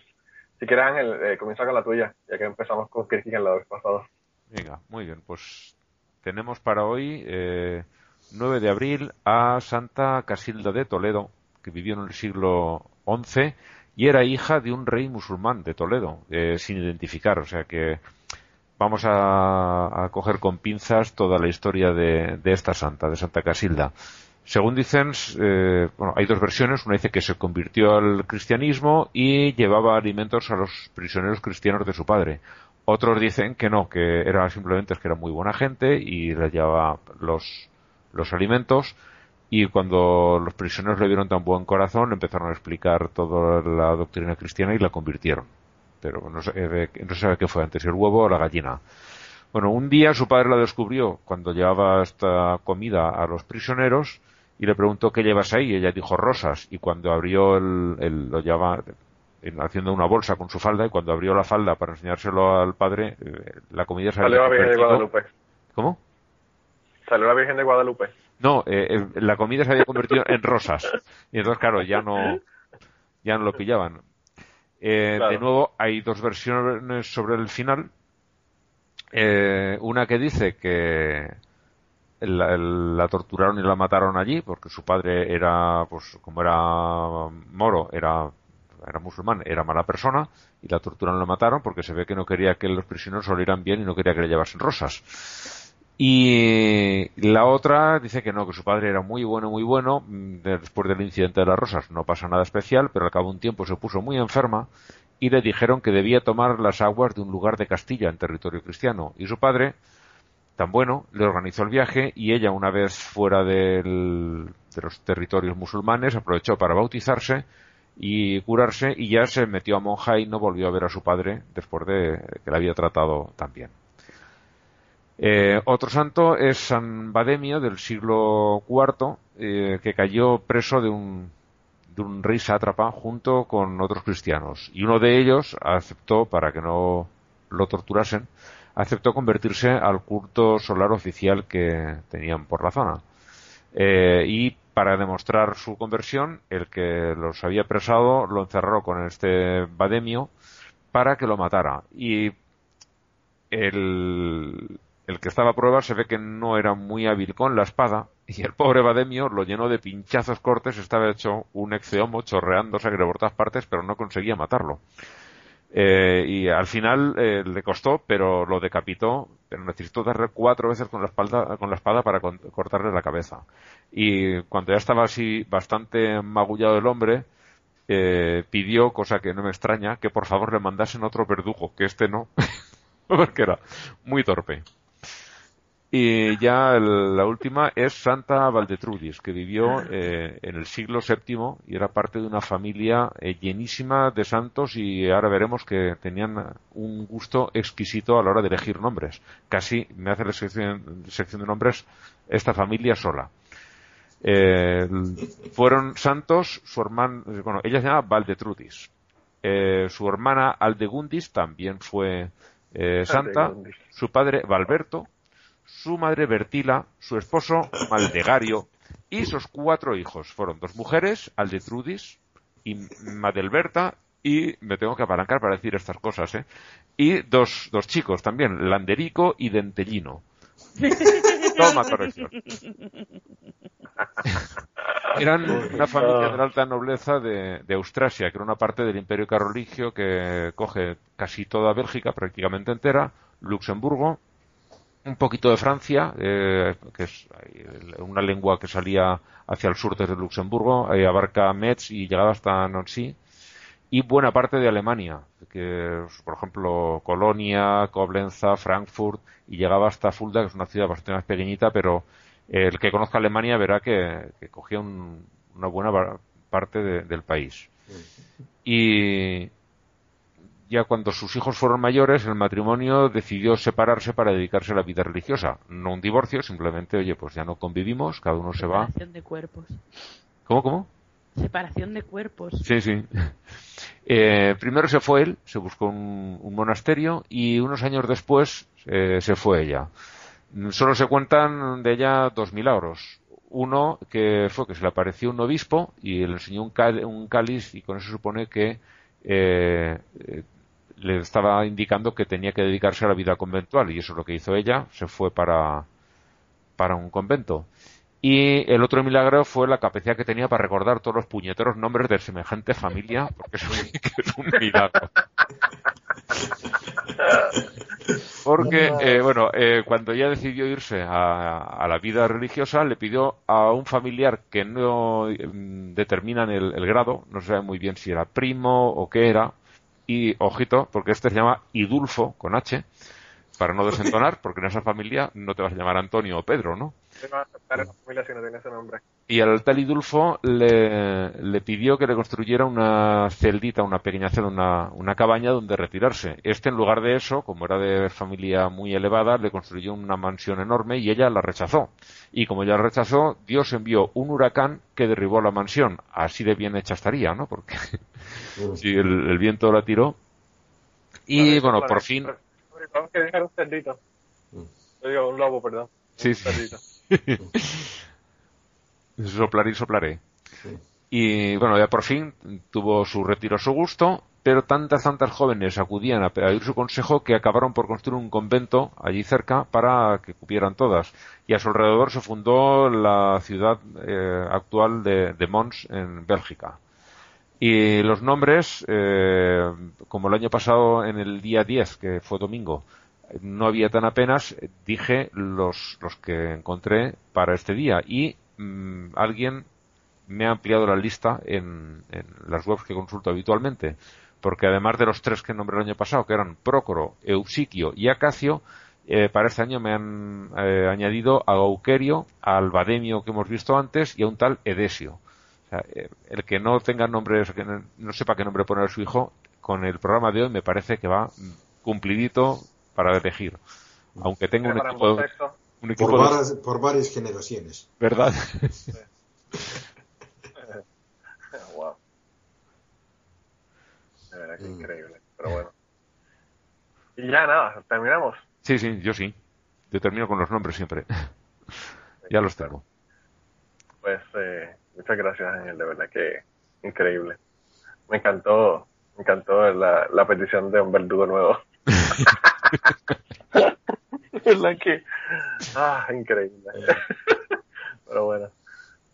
Si quieres, Ángel, eh, comienza con la tuya, ya que empezamos con crítica en la vez pasada. Venga, muy bien. Pues tenemos para hoy, eh, 9 de abril, a Santa Casilda de Toledo, que vivió en el siglo XI y era hija de un rey musulmán de Toledo, eh, sin identificar. O sea que vamos a, a coger con pinzas toda la historia de, esta santa, de Santa Casilda. Según dicen, eh, bueno, hay dos versiones. Una dice que se convirtió al cristianismo y llevaba alimentos a los prisioneros cristianos de su padre. Otros dicen que no, que era simplemente que era muy buena gente y les llevaba los, los alimentos. Y cuando los prisioneros le vieron tan buen corazón, empezaron a explicar toda la doctrina cristiana y la convirtieron. Pero no se, no se sabe qué fue antes, el huevo o la gallina. Bueno, un día su padre la descubrió cuando llevaba esta comida a los prisioneros y le preguntó qué llevas ahí ella dijo rosas y cuando abrió el, lo llevaba haciendo una bolsa con su falda y cuando abrió la falda para enseñárselo al padre eh, la comida salió la Virgen de Guadalupe. ¿cómo? salió la Virgen de Guadalupe. No eh, la comida se había convertido en rosas. Y entonces claro ya no ya no lo pillaban eh, de nuevo hay dos versiones sobre el final una que dice que la, torturaron y la mataron allí porque su padre era, pues como era moro, era, era musulmán, era mala persona y la torturaron y la mataron porque se ve que no quería que los prisioneros olieran bien y no quería que le llevasen rosas. Y la otra dice que no, que su padre era muy bueno, muy bueno. Después del incidente de las rosas no pasa nada especial, pero al cabo de un tiempo se puso muy enferma y le dijeron que debía tomar las aguas de un lugar de Castilla en territorio cristiano. Y su padre, tan bueno, le organizó el viaje y ella, una vez fuera de los territorios musulmanes, aprovechó para bautizarse y curarse y ya se metió a monja y no volvió a ver a su padre después de que la había tratado tan bien. Eh, otro santo es San Bademio del siglo IV, eh, que cayó preso de un, de un rey sátrapa junto con otros cristianos. Y uno de ellos aceptó, para que no lo torturasen, aceptó convertirse al culto solar oficial que tenían por la zona. Eh, y para demostrar su conversión, el que los había presado lo encerró con este Bademio para que lo matara. Y el, el que estaba a prueba se ve que no era muy hábil con la espada y el pobre Bademio lo llenó de pinchazos cortes, estaba hecho un exeomo chorreando sangre por todas partes, pero no conseguía matarlo. Eh, y al final eh, le costó, pero lo decapitó, pero necesitó darle cuatro veces con la, espalda, con la espada para cortarle la cabeza. Y cuando ya estaba así bastante magullado el hombre, eh, pidió, cosa que no me extraña, que por favor le mandasen otro verdugo, que este no, <laughs> porque era muy torpe. Y ya la última es Santa Valdetrudis, que vivió eh, en el siglo VII y era parte de una familia eh, llenísima de santos y ahora veremos que tenían un gusto exquisito a la hora de elegir nombres. Casi me hace la sección, de nombres esta familia sola. Eh, fueron santos, su hermana, bueno, ella se llama Valdetrudis. su hermana Aldegundis también fue santa. Su padre Valberto su madre Bertila, su esposo Maldegario y sus cuatro hijos. Fueron dos mujeres, Aldetrudis y Madelberta, y me tengo que apalancar para decir estas cosas, ¿eh? Y dos, dos chicos también, Landerico y Dentellino. <laughs> Toma corrección. <laughs> Eran una familia de la alta nobleza de, de, Austrasia, que era una parte del imperio carolingio que coge casi toda Bélgica, prácticamente entera, Luxemburgo, un poquito de Francia, eh, que es una lengua que salía hacia el sur desde Luxemburgo, eh, abarca Metz y llegaba hasta Nancy, y buena parte de Alemania, que por ejemplo Colonia, Koblenza, Frankfurt, y llegaba hasta Fulda, que es una ciudad bastante más pequeñita, pero el que conozca Alemania verá que, cogía una buena parte del país. Y, ya cuando sus hijos fueron mayores, el matrimonio decidió separarse para dedicarse a la vida religiosa. No un divorcio, simplemente, oye, pues ya no convivimos, cada uno se va. Separación de cuerpos. ¿Cómo, cómo? Separación de cuerpos. Sí, sí. <laughs> Eh, primero se fue él, se buscó un, monasterio y unos años después eh, se fue ella. Solo se cuentan de ella dos milagros. Uno que fue que se le apareció un obispo y le enseñó un, un cáliz y con eso supone que eh, le estaba indicando que tenía que dedicarse a la vida conventual y eso es lo que hizo ella, se fue para, para un convento. Y el otro milagro fue la capacidad que tenía para recordar todos los puñeteros nombres de semejante familia, porque eso <laughs> es un milagro. Porque, eh, bueno, eh, cuando ya decidió irse a, a la vida religiosa, le pidió a un familiar que no mm, determinan el, el grado, no se sabe muy bien si era primo o qué era, y ojito, porque este se llama Idulfo, con H, para no desentonar, <laughs> porque en esa familia no te vas a llamar Antonio o Pedro, ¿no? No va a aceptar en la familia si no tiene ese nombre. Y al tal Idulfo le, le pidió que le construyera una celdita, una pequeña celda, una, una cabaña donde retirarse. Este, en lugar de eso, como era de familia muy elevada, le construyó una mansión enorme y ella la rechazó. Y como ella la rechazó, Dios envió un huracán que derribó la mansión. Así de bien hecha estaría, ¿no? Porque <laughs> si el, el viento la tiró. Y bueno, por fin, Vamos que dejar un cerdito. Yo digo, un lobo, perdón. Sí, Un sí. <laughs> Soplaré y soplaré. Y bueno, ya por fin tuvo su retiro a su gusto, pero tantas, tantas jóvenes acudían a pedir su consejo que acabaron por construir un convento allí cerca para que cupieran todas. Y a su alrededor se fundó la ciudad eh, actual de, de Mons en Bélgica. Y los nombres, eh, como el año pasado en el día 10, que fue domingo, no había tan apenas, dije los, los que encontré para este día. Y mm, alguien me ha ampliado la lista en, en las webs que consulto habitualmente. Porque además de los tres que nombré el año pasado, que eran Prócoro, Eusiquio y Acacio, eh, para este año me han eh, añadido a Gauquerio, al Bademio que hemos visto antes y a un tal Edesio. O sea, eh, el que no tenga nombres, que no, sepa qué nombre poner a su hijo, con el programa de hoy me parece que va cumplidito para elegir. Aunque tengo un equipo, un equipo Por de- varias, por varias generaciones. ¿verdad? <laughs> wow. De verdad que Mm. increíble. Pero bueno. Y ya nada, terminamos. sí, sí, yo sí. Yo termino con los nombres siempre. <laughs> ya los tengo. Pues eh, muchas gracias, Ángel, de verdad que increíble. Me encantó, me encantó la, la petición de un verdugo nuevo. <laughs> verdad que, ah, increíble. <laughs> Pero bueno.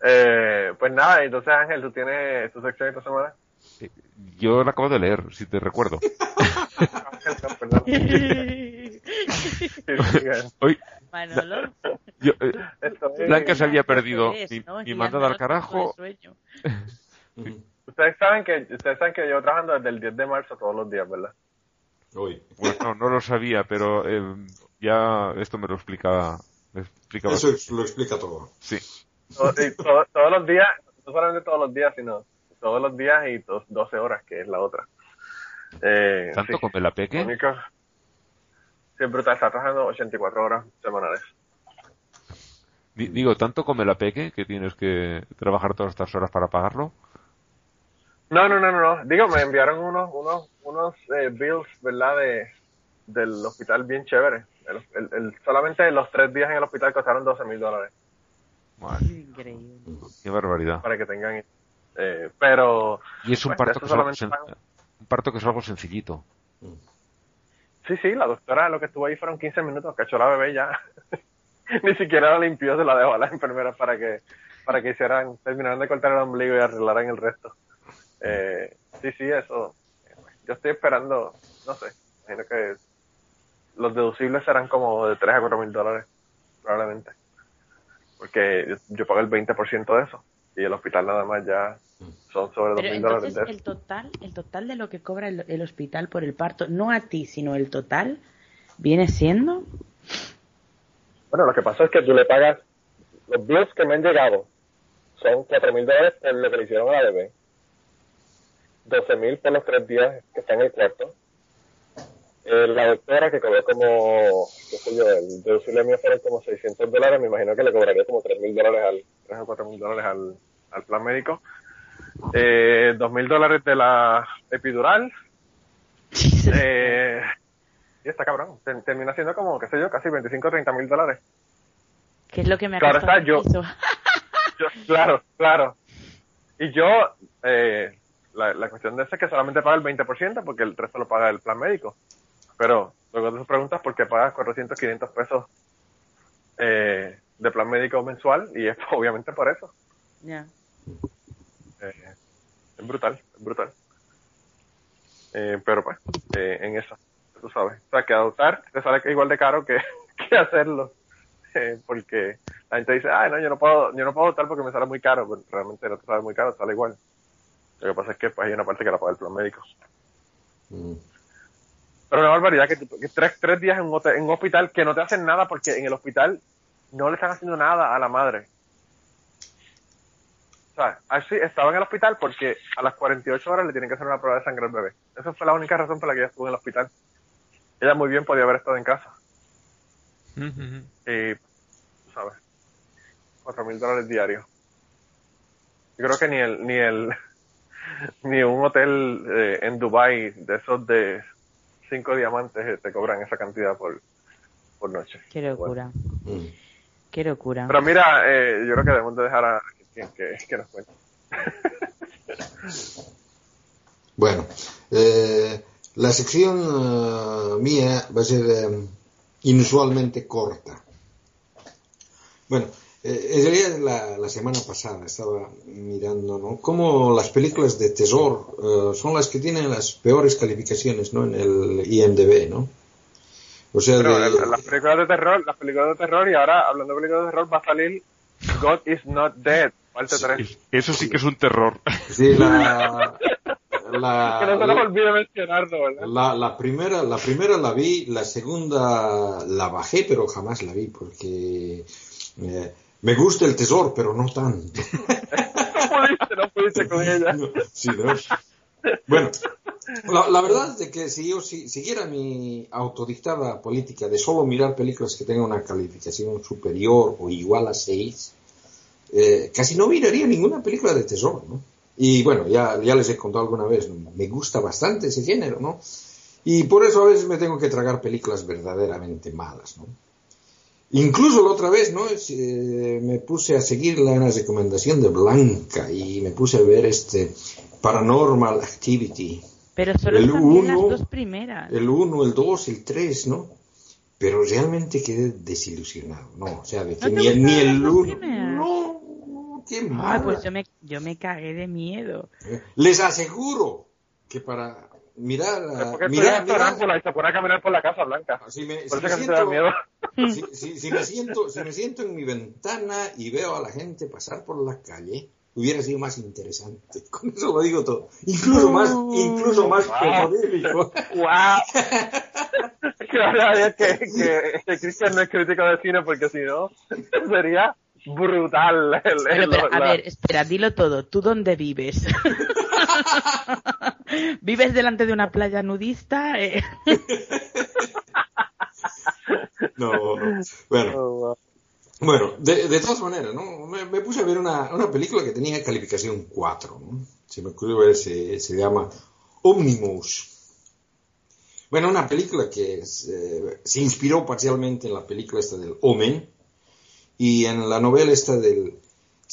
Eh, pues nada, entonces Ángel, ¿tú tienes tu sección esta semana? Yo la acabo de leer, si te recuerdo. <laughs> Hoy, Manolo. yo, eh, Blanca se había perdido Es, mi, ¿no? Y mandada al carajo. Ustedes saben que ustedes saben que yo trabajando desde el 10 de marzo todos los días, ¿verdad? No lo sabía, pero eh, ya esto me lo explica. Me explica Eso bastante. lo explica todo. Sí. Todo- y todo- todos los días, no solamente todos los días, sino todos los días y dos- 12 horas, que es la otra. Eh, ¿Tanto sí. con la Lo peque? único- Sí, es brutal, está trabajando 84 horas semanales. Di- Digo, ¿tanto come la peque que tienes que trabajar todas estas horas para pagarlo? No, no, no, no, no. Digo, me enviaron unos, unos, unos eh, bills, ¿verdad? De, del hospital bien chévere. El, el- el- solamente los tres días en el hospital costaron 12 mil dólares Increíble. qué barbaridad. para que tengan. Eh, pero. Y es un pues, parto, que solamente un parto que es algo sencillito. Sí, sí, la doctora lo que estuvo ahí fueron 15 minutos, cachó la bebé ya. <laughs> Ni siquiera la limpió, se la dejó a las enfermeras para que, para que hicieran, terminaran de cortar el ombligo y arreglaran el resto. Eh, sí, sí, eso. Yo estoy esperando, no sé, imagino que los deducibles serán como de 3 a 4 mil dólares, probablemente. Porque yo, yo pago el 20% de eso. Y el hospital nada más ya son sobre 2 Pero mil dólares entonces de el total, el total de lo que cobra el, el hospital por el parto, no a ti, sino el total, viene siendo Bueno, lo que pasa es que tú le pagas, los bills que me han llegado son 4 mil dólares por lo que le hicieron a la bebé, 12 mil por los tres días que está en el cuarto, Eh, la doctora que cobró como, qué sé yo, el deducible mío fueron como 600 dólares, me imagino que le cobraría como 3 mil dólares al, 3 o 4 mil dólares al, al plan médico, eh, 2 mil dólares de la epidural, eh, y está cabrón, Ter- termina siendo como, qué sé yo, casi 25 o 30 mil dólares. que es lo que me Claro está, yo-. <laughs> Yo- claro, claro. Y yo, eh, la, la cuestión de eso es que solamente paga el 20% porque el resto lo paga el plan médico. Pero luego te preguntas por qué pagas 400, 500 pesos eh, de plan médico mensual y es <laughs> obviamente por eso. Ya. Eh, es brutal, es brutal. Eh, pero pues, eh, en eso. tú sabes. O sea, que adoptar te sale igual de caro que, <laughs> que hacerlo. Eh, porque la gente dice, ay, no, yo no puedo, yo no puedo adoptar porque me sale muy caro, pero realmente no te sale muy caro, sale igual. Lo que pasa es que pues, hay una parte que la paga el plan médico. Mm. Pero una barbaridad que, que tres, tres días en un, hotel- en un hospital que no te hacen nada porque en el hospital no le están haciendo nada a la madre. O sea, así estaba en el hospital porque a las 48 horas le tienen que hacer una prueba de sangre al bebé. Esa fue la única razón por la que ella estuvo en el hospital. Ella muy bien podía haber estado en casa. Y, tú sabes, cuatro mil dólares diarios. Yo creo que ni el, ni el, <laughs> ni un hotel eh, en Dubai de esos de cinco diamantes eh, te cobran esa cantidad por, por noche. Qué locura. Mm. Qué locura. Pero mira, eh, yo creo que debemos de dejar a quien que, que nos cuente. <laughs> Bueno, eh, la sección eh, mía va a ser inusualmente corta. Bueno, eh, realidad la, la semana pasada estaba mirando, ¿no? Cómo las películas de terror eh, son las que tienen las peores calificaciones, ¿no? En el IMDb, ¿no? O sea, Pero de- el- las películas de terror, las películas de terror y ahora hablando de películas de terror va a salir God is not dead, parte 3. Eso sí que es un terror. <laughs> sí, la, la- <laughs> que no se nos olvide mencionarlo, ¿verdad? La, la primera, la primera la vi, la segunda la bajé, pero jamás la vi porque eh, me gusta el tesoro, pero no tanto. No pudiste, no pudiste con ella. No, sí, ¿no? Bueno, la, la verdad es que si yo si- siguiera mi autodictada política de solo mirar películas que tengan una calificación superior o igual a 6, eh, casi no miraría ninguna película de tesoro, ¿no? Y bueno, ya, ya les he contado alguna vez, me gusta bastante ese género, ¿no? Y por eso a veces me tengo que tragar películas verdaderamente malas, ¿no? Incluso la otra vez, ¿no? Eh, me puse a seguir la recomendación de Blanca y me puse a ver este Paranormal Activity. Pero solo el bien las uno- dos primeras. El 1, el 2, el 3, ¿no? Pero realmente quedé desilusionado, ¿no? O sea, de que ¿No te ni, el- ni el las dos 1... primeras? No, qué Ay, mal. pues yo me, yo me cagué de miedo. Les aseguro que para mirar... a- Porque mirar, mirar- y se pone a caminar por la Casa Blanca. si me, si me siento, miedo. si, si- si me siento, si me siento en mi ventana y veo a la gente pasar por la calle, hubiera sido más interesante. <laughs> Con eso lo digo todo. Incluso más, incluso más. ¡Wow! <laughs> <laughs> que ahora que, que, que Cristian no es crítico de cine porque si no sería brutal. El, el- pero, a la- ver, espera, dilo todo. ¿Tú dónde vives? <laughs> ¿Vives delante de una playa nudista? Eh, No, <laughs> no. Bueno, Oh. Bueno, de, de todas maneras, ¿no? Me, me puse a ver una, una película que tenía calificación 4, ¿no? Se me ocurrió ver, se, se llama Omnibus. Bueno, una película que es, eh, se inspiró parcialmente en la película esta del Omen y en la novela esta del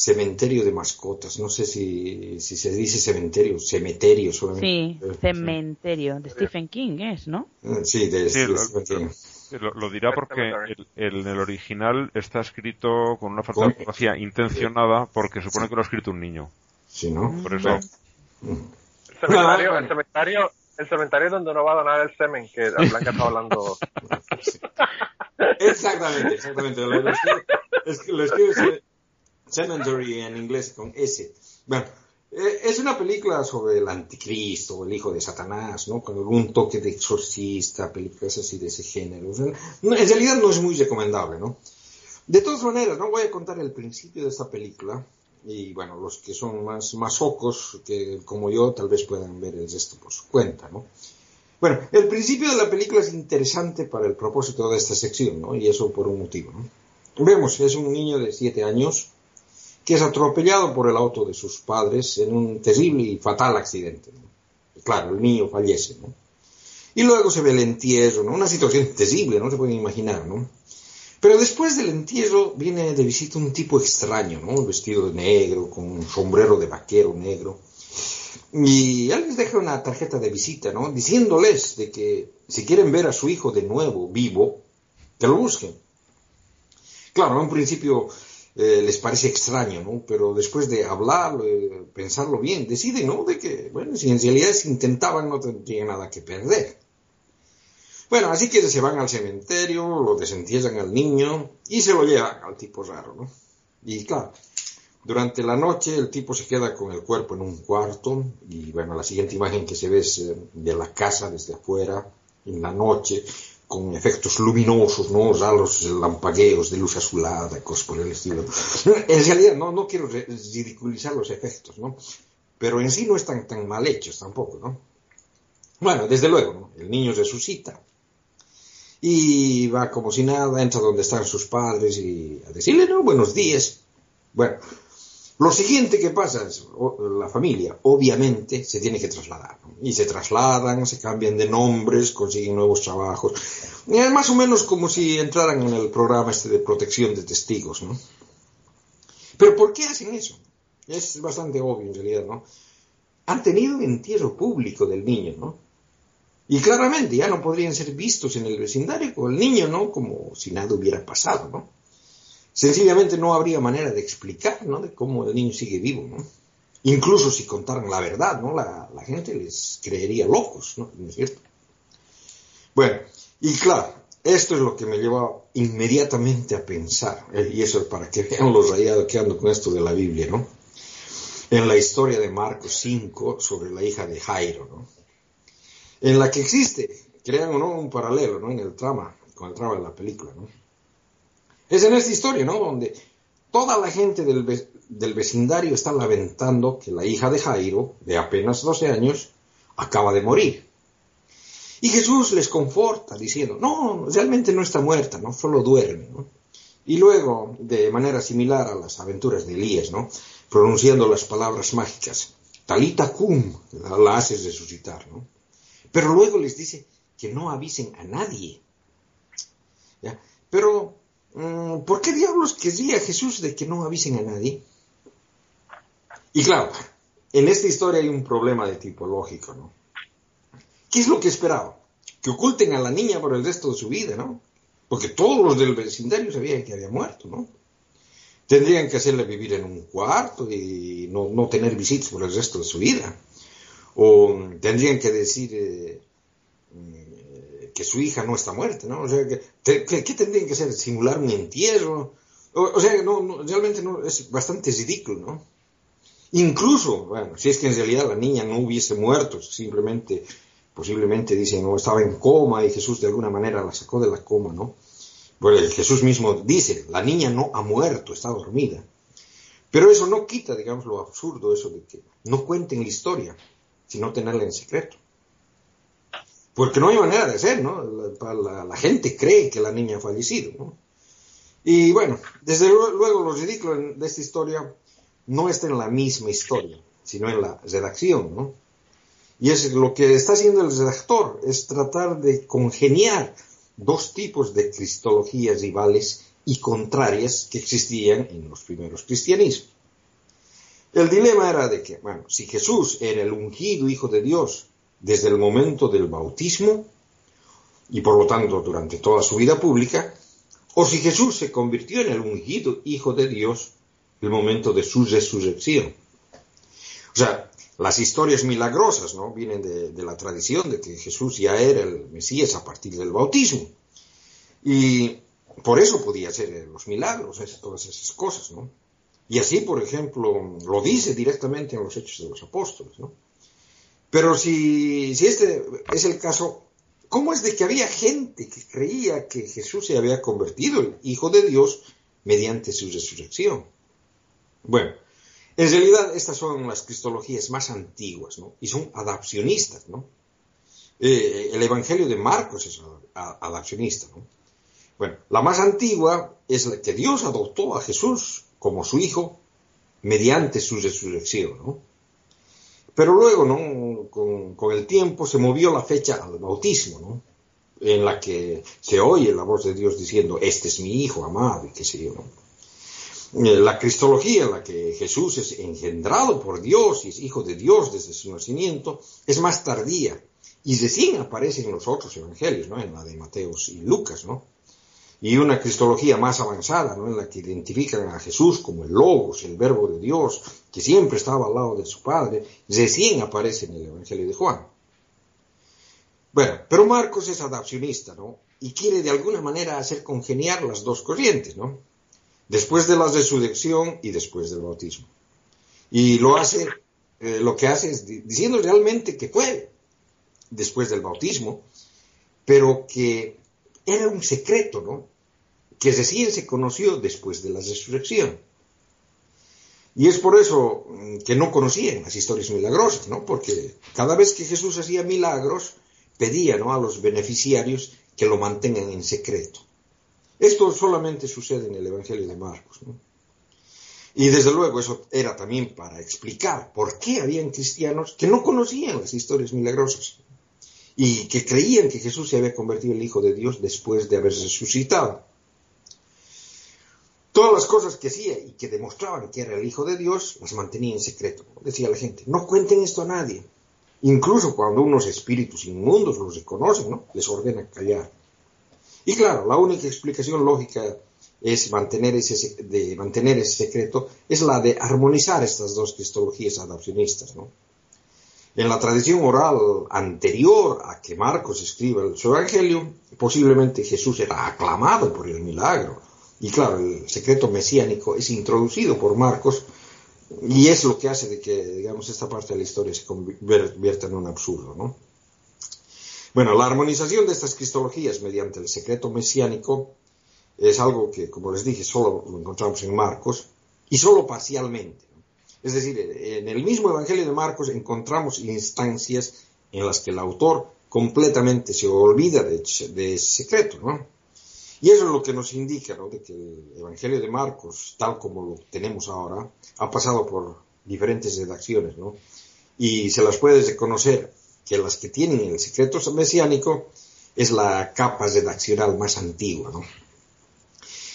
Cementerio de Mascotas. No sé si, si se dice cementerio, cementerio solamente. sí, Cementerio, de Stephen King es, ¿no? eh, Sí, de, Sí, de- lo, de- lo- lo dirá porque el, el- en el original está escrito con una falta de ortografía intencionada porque supone que lo ha escrito un niño. sí, ¿no? Por eso, El cementerio, el cementerio, el cementerio donde uno va a donar el semen, que la Blanca está hablando. <laughs> Exactamente, exactamente. Lo, lo escribe, lo escribe Cemetery en inglés con S. Bueno, eh, es una película sobre el anticristo, el hijo de Satanás, ¿no? Con algún toque de exorcista, películas así de ese género. O sea, en realidad no es muy recomendable, ¿no? De todas maneras, no voy a contar el principio de esta película. Y bueno, los que son más, más ojos que como yo, tal vez puedan ver el resto por su cuenta, ¿no? Bueno, el principio de la película es interesante para el propósito de esta sección, ¿no? Y eso por un motivo, ¿no? Vemos, es un niño de siete años que es atropellado por el auto de sus padres en un terrible y fatal accidente. Claro, el niño fallece, ¿no? Y luego se ve el entierro, ¿no? Una situación terrible, no se pueden imaginar, ¿no? Pero después del entierro viene de visita un tipo extraño, ¿no? Vestido de negro, con un sombrero de vaquero negro. Y él les deja una tarjeta de visita, ¿no? Diciéndoles de que si quieren ver a su hijo de nuevo, vivo, que lo busquen. Claro, en un principio eh, les parece extraño, ¿no? Pero después de hablarlo, pensarlo bien, deciden, ¿no? De que, bueno, si en realidad intentaban no tendrían nada que perder. Bueno, así que se van al cementerio, lo desentierran al niño y se lo llevan al tipo raro, ¿no? Y claro, durante la noche el tipo se queda con el cuerpo en un cuarto y bueno, la siguiente imagen que se ve es eh, de la casa desde afuera, en la noche, con efectos luminosos, ¿no? Raros lampagueos de luz azulada, cosas por el estilo. <laughs> En realidad no, no quiero ridiculizar los efectos, ¿no? Pero en sí no están tan mal hechos tampoco, ¿no? Bueno, desde luego, ¿no? El niño resucita y va como si nada, entra donde están sus padres y a decirle, no, buenos días. Bueno, lo siguiente que pasa es, la familia obviamente se tiene que trasladar, y se trasladan, se cambian de nombres, consiguen nuevos trabajos, es más o menos como si entraran en el programa este de protección de testigos, ¿no? Pero ¿por qué hacen eso? Es bastante obvio en realidad, ¿no? Han tenido un entierro público del niño, ¿no? Y claramente ya no podrían ser vistos en el vecindario con el niño, ¿no? Como si nada hubiera pasado, ¿no? Sencillamente no habría manera de explicar, ¿no? De cómo el niño sigue vivo, ¿no? Incluso si contaran la verdad, ¿no? La, gente les creería locos, ¿no? ¿No es cierto? Bueno, y claro, esto es lo que me lleva inmediatamente a pensar, eh, y eso es para que <laughs> vean los rayados que ando con esto de la Biblia, ¿no? En la historia de Marcos 5 sobre la hija de Jairo, ¿no? en la que existe, crean o no, un paralelo, ¿no? En el trama, con el trama de la película, ¿no? Es en esta historia, ¿no? Donde toda la gente del, vecindario está lamentando que la hija de Jairo, de apenas 12 años, acaba de morir. Y Jesús les conforta diciendo, no, realmente no está muerta, ¿no? Solo duerme, ¿no? Y luego, de manera similar a las aventuras de Elías, ¿no? Pronunciando las palabras mágicas, talita cum, la, la haces resucitar, ¿no? Pero luego les dice que no avisen a nadie. Pero, mm, ¿por qué diablos querría Jesús de que no avisen a nadie? Y claro, en esta historia hay un problema de tipo lógico, ¿no? ¿Qué es lo que esperaba? Que oculten a la niña por el resto de su vida, ¿no? Porque todos los del vecindario sabían que había muerto, ¿no? Tendrían que hacerle vivir en un cuarto y no, no tener visitas por el resto de su vida o tendrían que decir eh, que su hija no está muerta, ¿no? O sea, que, ¿qué tendrían que hacer? ¿Simular un entierro? O, sea, no, realmente es bastante ridículo, ¿no? Incluso, bueno, si es que en realidad la niña no hubiese muerto, simplemente, posiblemente dicen, no, estaba en coma y Jesús de alguna manera la sacó de la coma, ¿no? Pues Jesús mismo dice, la niña no ha muerto, está dormida. Pero eso no quita, digamos, lo absurdo, eso de que no cuenten la historia sino tenerla en secreto. Porque no hay manera de hacer, ¿no? La, gente cree que la niña ha fallecido, ¿no? Y bueno, desde luego lo ridículo de esta historia no está en la misma historia, sino en la redacción, ¿no? Y es lo que está haciendo el redactor, es tratar de congeniar dos tipos de cristologías rivales y contrarias que existían en los primeros cristianismos. El dilema era de que, bueno, si Jesús era el ungido Hijo de Dios desde el momento del bautismo, y por lo tanto durante toda su vida pública, o si Jesús se convirtió en el ungido Hijo de Dios el momento de su resurrección. O sea, las historias milagrosas, ¿no? Vienen de, la tradición de que Jesús ya era el Mesías a partir del bautismo. Y por eso podía hacer los milagros, todas esas cosas, ¿no? Y así, por ejemplo, lo dice directamente en los Hechos de los Apóstoles, ¿no? Pero si, si este es el caso, ¿cómo es de que había gente que creía que Jesús se había convertido en Hijo de Dios mediante su resurrección? Bueno, en realidad estas son las cristologías más antiguas, ¿no? Y son adapcionistas, ¿no? Eh, el Evangelio de Marcos es adapcionista, ¿no? Bueno, la más antigua es la que Dios adoptó a Jesús como su hijo mediante su resurrección, ¿no? Pero luego, ¿no? Con, el tiempo se movió la fecha al bautismo, ¿no? En la que se oye la voz de Dios diciendo, este es mi hijo amado, y qué sé yo, ¿no? Eh, la cristología en la que Jesús es engendrado por Dios y es hijo de Dios desde su nacimiento es más tardía y recién aparece en los otros evangelios, ¿no? En la de Mateos y Lucas, ¿no? Y una cristología más avanzada, ¿no? en la que identifican a Jesús como el Logos, el Verbo de Dios, que siempre estaba al lado de su Padre, recién aparece en el Evangelio de Juan. Bueno, pero Marcos es adapcionista, ¿no? Y quiere de alguna manera hacer congeniar las dos corrientes, ¿no? Después de la resurrección y después del bautismo. Y lo hace, eh, lo que hace es diciendo realmente que fue después del bautismo, pero que era un secreto, ¿no? Que recién se conoció después de la resurrección. Y es por eso mm, que no conocían las historias milagrosas, ¿no? Porque cada vez que Jesús hacía milagros, pedía ¿no? a los beneficiarios que lo mantengan en secreto. Esto solamente sucede en el Evangelio de Marcos. ¿no? Y desde luego eso era también para explicar por qué habían cristianos que no conocían las historias milagrosas y que creían que Jesús se había convertido en el Hijo de Dios después de haber resucitado. Todas las cosas que hacía y que demostraban que era el Hijo de Dios, las mantenía en secreto. Decía la gente, no cuenten esto a nadie. Incluso cuando unos espíritus inmundos los reconocen, ¿no? les ordena callar. Y claro, la única explicación lógica es mantener ese, de mantener ese secreto es la de armonizar estas dos cristologías adapcionistas. ¿no? En la tradición oral anterior a que Marcos escriba su Evangelio, posiblemente Jesús era aclamado por el milagro. Y claro, el secreto mesiánico es introducido por Marcos y es lo que hace de que, digamos, esta parte de la historia se convierta en un absurdo, ¿no? Bueno, la armonización de estas cristologías mediante el secreto mesiánico es algo que, como les dije, solo lo encontramos en Marcos y solo parcialmente. Es decir, en el mismo Evangelio de Marcos encontramos instancias en las que el autor completamente se olvida de, ese secreto, ¿no? Y eso es lo que nos indica, ¿no? De que el Evangelio de Marcos, tal como lo tenemos ahora, ha pasado por diferentes redacciones, ¿no? Y se las puede reconocer que las que tienen el secreto mesiánico es la capa redaccional más antigua, ¿no?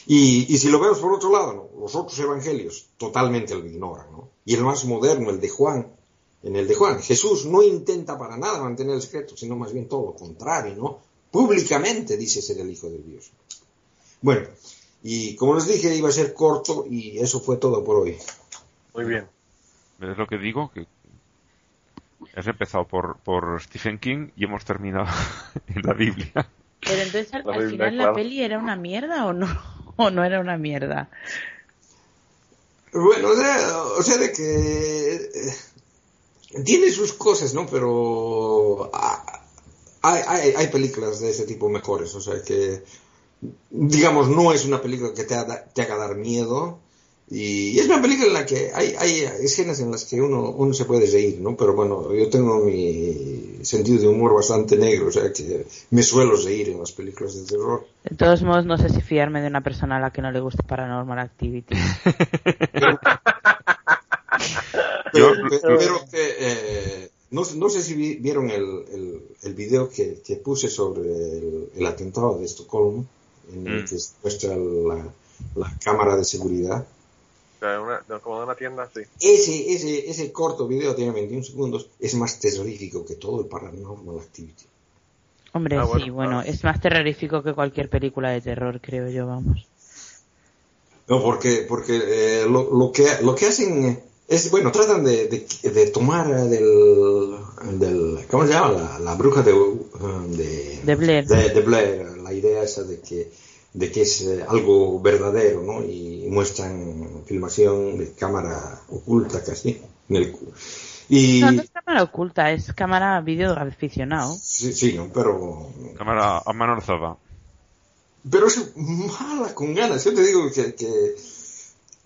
Y, si lo vemos por otro lado, los otros evangelios totalmente lo ignoran, ¿no? Y el más moderno, el de Juan, en el de Juan, Jesús no intenta para nada mantener el secreto, sino más bien todo lo contrario, ¿no? Públicamente dice ser el Hijo de Dios. Bueno, y como les dije, iba a ser corto y eso fue todo por hoy. Muy bien. Es lo que digo, que has empezado por, por Stephen King y hemos terminado <laughs> en la Biblia. Pero entonces al, final la peli era una mierda o no, <laughs> o no era una mierda. Bueno, o sea, de que eh, tiene sus cosas, ¿no? Pero ah, hay, hay, hay, películas de ese tipo mejores, o sea que digamos no es una película que te, te haga dar miedo, y es una película en la que hay, hay escenas en las que uno, uno se puede reír, ¿no? Pero bueno, yo tengo mi sentido de humor bastante negro, o sea que me suelo reír en las películas de terror. De todos modos, no sé si fiarme de una persona a la que no le gusta Paranormal Activity. <laughs> pero, que, eh, no, no, sé si vieron el, el, el video que, que, puse sobre el, atentado de Estocolmo, en el mm. que muestra la, la cámara de seguridad como de una tienda, sí. Ese, ese, ese corto video tiene 21 segundos, es más terrorífico que todo el Paranormal Activity. Hombre, ah, sí, bueno, es más terrorífico que cualquier película de terror, creo yo, vamos. No, porque, porque eh, lo, lo, que, lo que hacen es, bueno, tratan de, de, tomar del, del, ¿cómo se llama? La, la bruja de, de, de Blair. De, Blair, la idea esa de que de que es eh, algo verdadero, ¿no? Y muestran filmación de cámara oculta casi. En el, y... No, no es cámara oculta, es cámara vídeo aficionado. Sí, sí, pero... Cámara a mano alzada. Pero es mala con ganas. Yo te digo que, que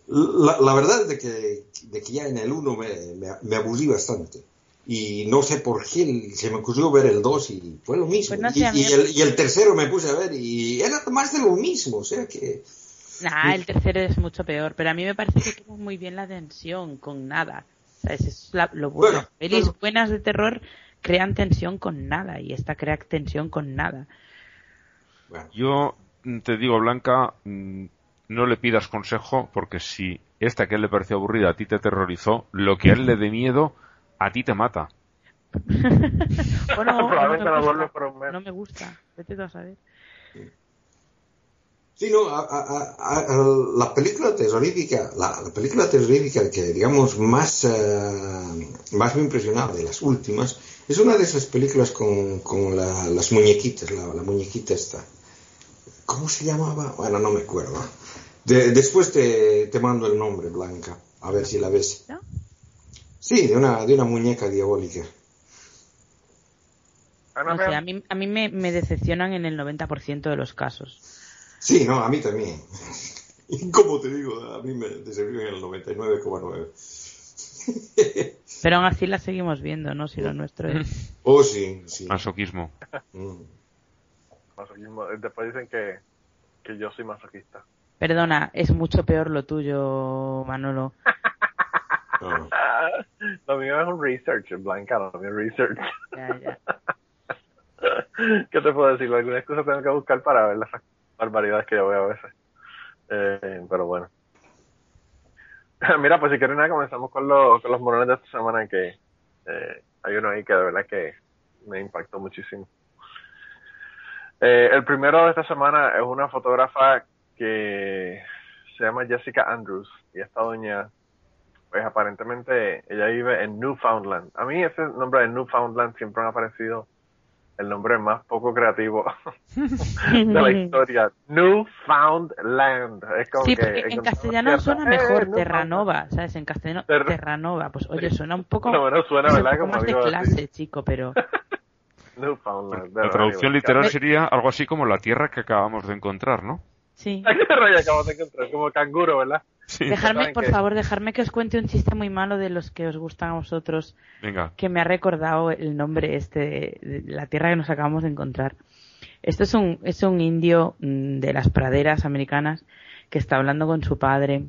la, la, verdad es de que, de que ya en el 1 me, me, me aburrí bastante y no sé por qué se me ocurrió ver el 2 y fue lo mismo. Pues y, el, y, el, tercero me puse a ver y era más de lo mismo, o sea que... Nah, el tercero es mucho peor, pero a mí me parece que tuvo muy bien la tensión con nada. O sea, eso es lo bueno. Pelis buenas de terror crean tensión con nada y esta crea tensión con nada. Yo te digo, Blanca, mm, no le pidas consejo porque si esta que a él le pareció aburrida a ti te aterrorizó, lo que a él le dé miedo a ti te mata. <laughs> <laughs> bueno, no, me gusta, no me gusta. Vete a saber. Sí, no, a, a- a- a- la película terrorífica, la, la película terrorífica que digamos más, eh, más me impresionaba de las últimas, es una de esas películas con, con la- las muñequitas, la, la muñequita esta. ¿Cómo se llamaba? Bueno, no me acuerdo. De- después te, te mando el nombre, Blanca, a ver si la ves. ¿No? Sí, de una, de una muñeca diabólica. Ana, No sé, vea. a mí, a mí me, me decepcionan en el 90% de los casos. Sí, no, a mí también. <laughs> Y como te digo, a mí me decepcionó en el 99,9. Pero aún así la seguimos viendo, ¿no? Si lo nuestro es... <laughs> Oh, sí, sí. Masoquismo. Mm. Masoquismo. Después dicen que, que yo soy masoquista. Perdona, es mucho peor lo tuyo, Manolo. <laughs> <laughs> Lo mío es un research, Blanca, lo mío es research. Ya, ya. <laughs> ¿Qué te puedo decir? Alguna excusa tengo que buscar para ver las barbaridades que yo veo a veces. Eh, pero bueno. <laughs> Mira, pues si quieren nada, comenzamos con, los con los morones de esta semana que eh, hay uno ahí que de verdad que me impactó muchísimo. Eh, el primero de esta semana es una fotógrafa que se llama Jessica Andrews y esta doña, pues aparentemente ella vive en Newfoundland. A mí ese nombre de Newfoundland siempre me ha parecido el nombre más poco creativo <laughs> de la historia. Newfoundland. Es como Sí, que porque en castellano tierra. suena Eh, mejor Newfoundland. Terranova, ¿sabes? En castellano Ter- Terranova. Pues oye, suena un poco, lo menos suena, ¿verdad? poco Como más de digo así. clase, chico, pero... <laughs> Newfoundland. La traducción literal sería algo así como la tierra que acabamos de encontrar, ¿no? Sí. ¿A <laughs> qué rollo acabamos de encontrar? Como canguro, ¿verdad? Sí. Dejarme, ¿Saben por favor, dejarme que os cuente un chiste muy malo de los que os gustan a vosotros, Venga. que me ha recordado el nombre este de, de la tierra que nos acabamos de encontrar. Esto es un, es un indio mm, de las praderas americanas que está hablando con su padre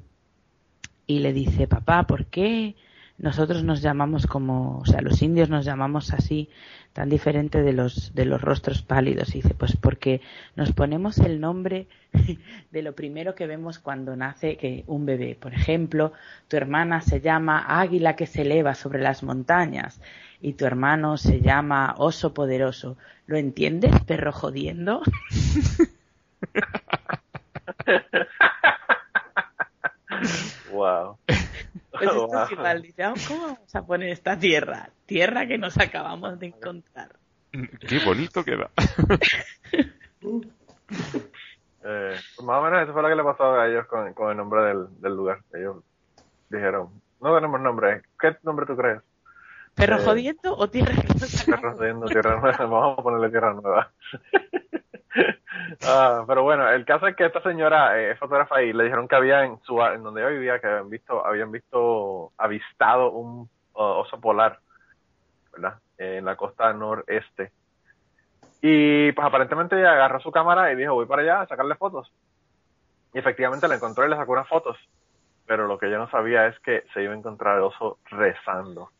y le dice, papá, ¿por qué nosotros nos llamamos como, o sea, los indios nos llamamos así, tan diferente de los, de los rostros pálidos? Y dice, pues porque nos ponemos el nombre <laughs> de lo primero que vemos cuando nace que un bebé. Por ejemplo, tu hermana se llama águila que se eleva sobre las montañas y tu hermano se llama oso poderoso. ¿Lo entiendes, perro jodiendo? <laughs> Wow. Pues esto Wow. es igual. Dice, "Ah, ¿cómo vamos a poner esta tierra? Tierra que nos acabamos de encontrar. <laughs> Qué bonito queda. <laughs> Eh, pues más o menos eso fue lo que le pasó a ellos con, con el nombre del, del lugar. Ellos dijeron, no tenemos nombre, ¿qué nombre tú crees? ¿Perro Eh, jodiendo o tierra que nos <laughs> acabamos Jodiendo, Tierra Nueva, vamos a ponerle Tierra Nueva. Ah, pero bueno, el caso es que esta señora eh, es fotógrafa y le dijeron que había en su en donde ella vivía que habían visto habían visto avistado un oso polar, ¿verdad? En la costa noreste. Y pues aparentemente ella agarró su cámara y dijo, voy para allá a sacarle fotos. Y efectivamente la encontró y le sacó unas fotos. Pero lo que ella no sabía es que se iba a encontrar el oso rezando.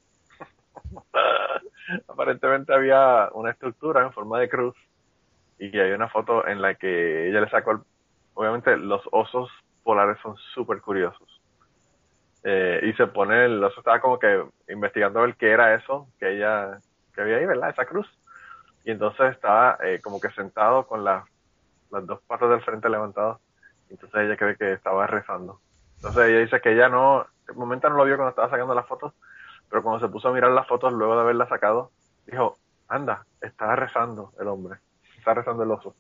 <laughs> aparentemente había una estructura en forma de cruz y hay una foto en la que ella le sacó, el- obviamente los osos polares son súper curiosos. Eh, y se pone, el oso estaba como que investigando el qué era eso que ella, que había ahí, ¿verdad? Esa cruz. Y entonces estaba eh, como que sentado con las las dos patas del frente levantadas. Entonces ella cree que estaba rezando. Entonces ella dice que ella no, de momento no lo vio cuando estaba sacando las fotos, pero cuando se puso a mirar las fotos luego de haberlas sacado, dijo, anda, está rezando el hombre, está rezando el oso.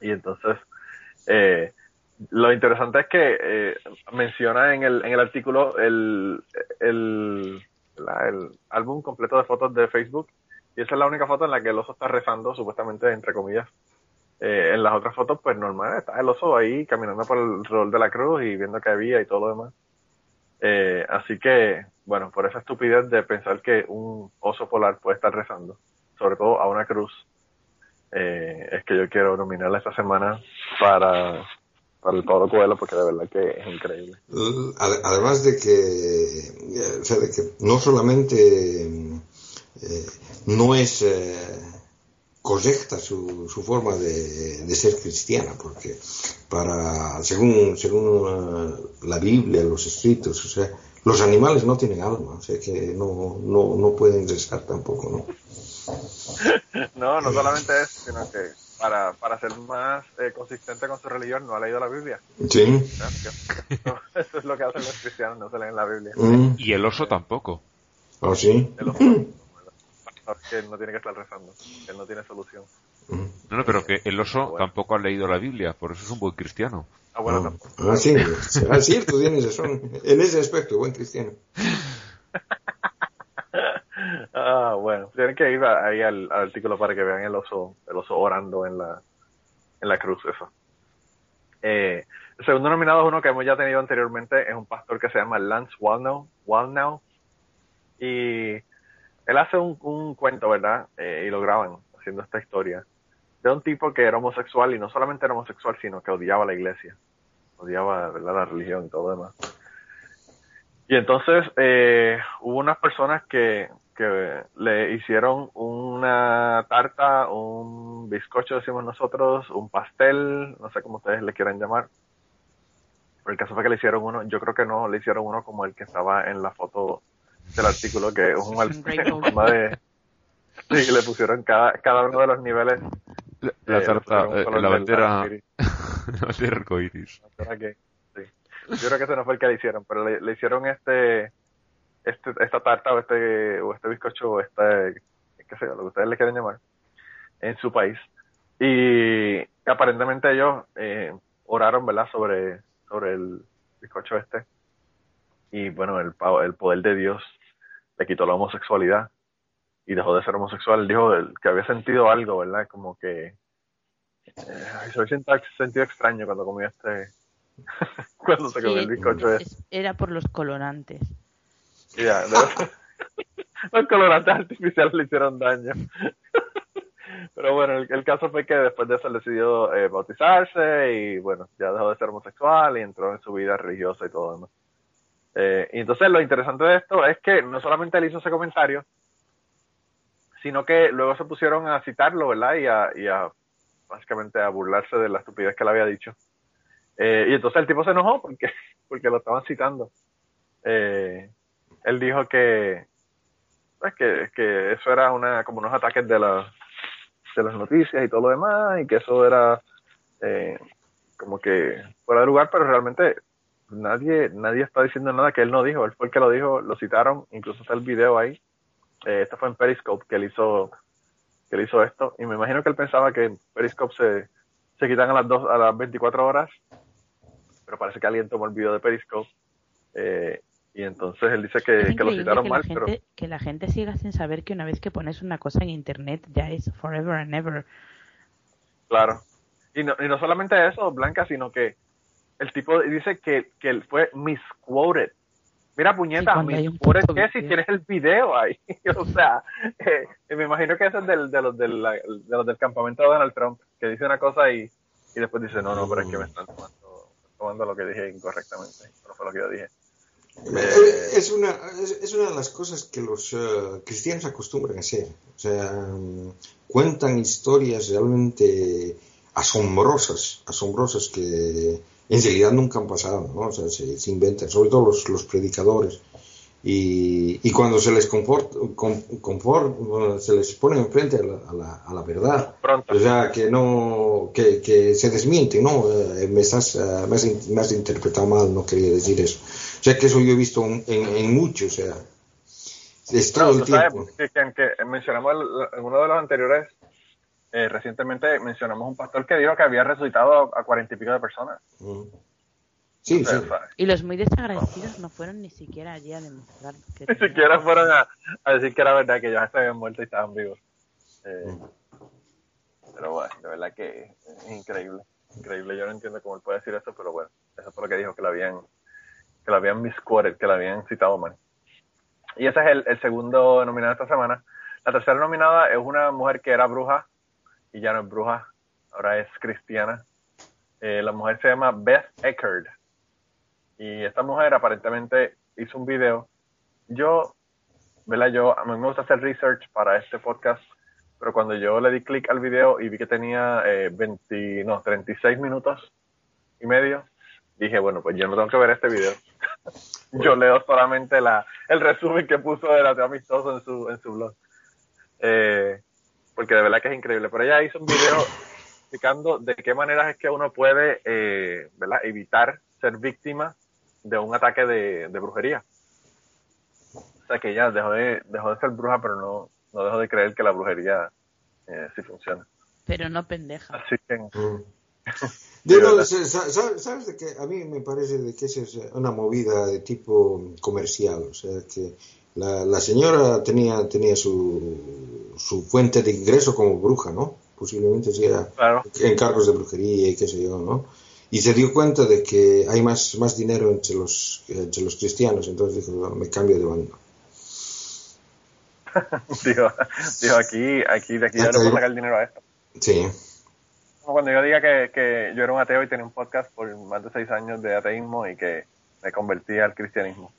Y entonces, eh, lo interesante es que eh, menciona en el, en el artículo el, el, álbum completo de fotos de Facebook, y esa es la única foto en la que el oso está rezando, supuestamente, entre comillas. Eh, en las otras fotos, pues normal, está el oso ahí caminando por el rol de la cruz y viendo que había y todo lo demás. Eh, así que, bueno, por esa estupidez de pensar que un oso polar puede estar rezando, sobre todo a una cruz, eh, es que yo quiero nominarla esta semana para, para el Pablo Coelho porque de verdad que es increíble. Ade- Además de que, eh, o sea, de que no solamente eh, no es eh, correcta su, su forma de, de ser cristiana, porque para según según la Biblia, los escritos, o sea, los animales no tienen alma, o sea que no, no, no pueden rezar tampoco, ¿no? <laughs> no, no solamente eso, sino que para, para ser más eh, consistente con su religión no ha leído la Biblia. Sí. <laughs> Eso es lo que hacen los cristianos, no se leen la Biblia. Mm. Y el oso tampoco. ¿Ah, sí? El oso, que no tiene que estar rezando, que no tiene solución. No, no, pero que el oso tampoco ha leído la Biblia, por eso es un buen cristiano. Ah, bueno, Ah, tampoco. ah, sí. Ah, sí, tú tienes razón. En ese aspecto, buen cristiano. Ah, bueno, tienen que ir ahí al, artículo para que vean el oso, el oso orando en la, en la cruz, eso. Eh, el segundo nominado es uno que hemos ya tenido anteriormente, es un pastor que se llama Lance Walnow, Walnow y él hace un, un cuento, ¿verdad? Eh, y lo graban haciendo esta historia de un tipo que era homosexual y no solamente era homosexual, sino que odiaba la iglesia, odiaba, ¿verdad? La religión y todo demás. Y entonces eh, hubo unas personas que, que le hicieron una tarta, un bizcocho, decimos nosotros, un pastel, no sé cómo ustedes le quieran llamar. Pero el caso fue que le hicieron uno, yo creo que no, le hicieron uno como el que estaba en la foto del artículo, que es un <laughs> en forma de... <laughs> Sí, que le pusieron cada, cada uno de los niveles. La, la eh, tarta, eh, la bandera, <laughs> la bandera. Sí. Yo creo que ese no fue el que le hicieron, pero le, le hicieron este, este, esta tarta o este, o este bizcocho o este, qué sé yo, lo que ustedes le quieren llamar, en su país. Y aparentemente ellos eh, oraron, ¿verdad?, sobre, sobre el bizcocho este. Y bueno, el, el poder de Dios le quitó la homosexualidad y dejó de ser homosexual. Dijo que había sentido algo, ¿verdad? Como que eh, se había sentido, extraño cuando comió este, <laughs> cuando se comió el bizcocho este. es- era por los colorantes. Y ya, de- <laughs> los colorantes artificiales le hicieron daño. <laughs> Pero bueno, el, caso fue que después de eso decidió eh, bautizarse y bueno, ya dejó de ser homosexual y entró en su vida religiosa y todo demás. Eh, y entonces lo interesante de esto es que no solamente él hizo ese comentario, sino que luego se pusieron a citarlo, ¿verdad? Y a, y a básicamente a burlarse de la estupidez que le había dicho. Eh, y entonces el tipo se enojó porque, <laughs> porque lo estaban citando. Eh, él dijo que, pues, que, que eso era una, como unos ataques de, la, de las noticias y todo lo demás, y que eso era eh, como que fuera de lugar, pero realmente nadie, nadie está diciendo nada que él no dijo, él fue el que lo dijo, lo citaron, incluso está el video ahí, eh, esto fue en Periscope que él hizo, que él hizo esto, y me imagino que él pensaba que en Periscope se, se quitan a las dos, a las 24 horas, pero parece que alguien tomó el video de Periscope, eh, y entonces él dice Es que, que lo citaron que mal, pero gente, que la gente siga sin saber que una vez que pones una cosa en internet ya es forever and ever. Claro. Y no, y no solamente eso, Blanca, sino que el tipo dice que, que él fue misquoted. Mira, puñeta, misquoted qué si tienes el video ahí. <laughs> o sea, eh, me imagino que ese es del, de, los del, la- de los del campamento de Donald Trump, que dice una cosa y, y después dice, no, no, pero es que me están tomando, tomando lo que dije incorrectamente. No fue lo que yo dije. Eh, Es una, es, una de las cosas que los eh, cristianos acostumbran a hacer. O sea, mm, cuentan historias realmente asombrosas, asombrosas que en realidad nunca han pasado, ¿no? O sea, se, se inventan, sobre todo los, los predicadores. Y, y cuando se les confort, con- confort- se les pone enfrente a la, a la, a la verdad, Pronto. o sea, que no, que, que se desmienten, no, eh, me estás, eh, me has, me has interpretado mal, no quería decir eso. O sea, que eso yo he visto en, en, en mucho, o sea, es todo el tú sabes tiempo. que, que- que mencionamos el- en uno de los anteriores, eh, recientemente mencionamos un pastor que dijo que había resucitado a cuarenta y pico de personas. Mm. Sí, sí. ¿sabes? Y los muy desagradecidos no fueron ni siquiera allí a demostrar que <laughs> Ni siquiera fueron a, a decir que era verdad, que ellos se habían muerto y estaban vivos. Eh, pero bueno, de verdad que es increíble. Increíble. Yo no entiendo cómo él puede decir eso, pero bueno, eso fue lo que dijo, que lo habían, que lo habían misquoted, que lo habían citado mal. Y ese es el, el segundo nominado esta semana. La tercera nominada es una mujer que era bruja y ya no es bruja, ahora es cristiana. Eh, la mujer se llama Beth Eckerd. Y esta mujer aparentemente hizo un video. Yo, ¿verdad? Yo, a mí me gusta hacer research para este podcast, pero cuando yo le di clic al video y vi que tenía eh, 20, no, 36 minutos y medio, dije, bueno, pues yo no tengo que ver este video. <laughs> yo leo solamente la, el resumen que puso del ateo amistoso en su, en su blog. Eh, porque de verdad que es increíble. Pero ella hizo un video <laughs> explicando de qué maneras es que uno puede eh, ¿verdad? evitar ser víctima de un ataque de, de brujería. O sea que ella dejó de, dejó de ser bruja, pero no, no dejó de creer que la brujería eh, sí funciona. Pero no pendeja. Así que, <laughs> No, ¿Sabes de que A mí me parece de que esa es una movida de tipo comercial. O sea, que la, la señora tenía, tenía su, su fuente de ingreso como bruja, ¿no? Posiblemente sea claro, encargos de brujería y qué sé yo, ¿no? Y se dio cuenta de que hay más, más dinero entre los, entre los cristianos, entonces dijo, "No, me cambio de bando. <laughs> dijo, dijo aquí, aquí, de aquí yo le puedo sacar el dinero a esto. Sí, Como Cuando yo diga que, que yo era un ateo y tenía un podcast por más de seis años de ateísmo y que me convertí al cristianismo.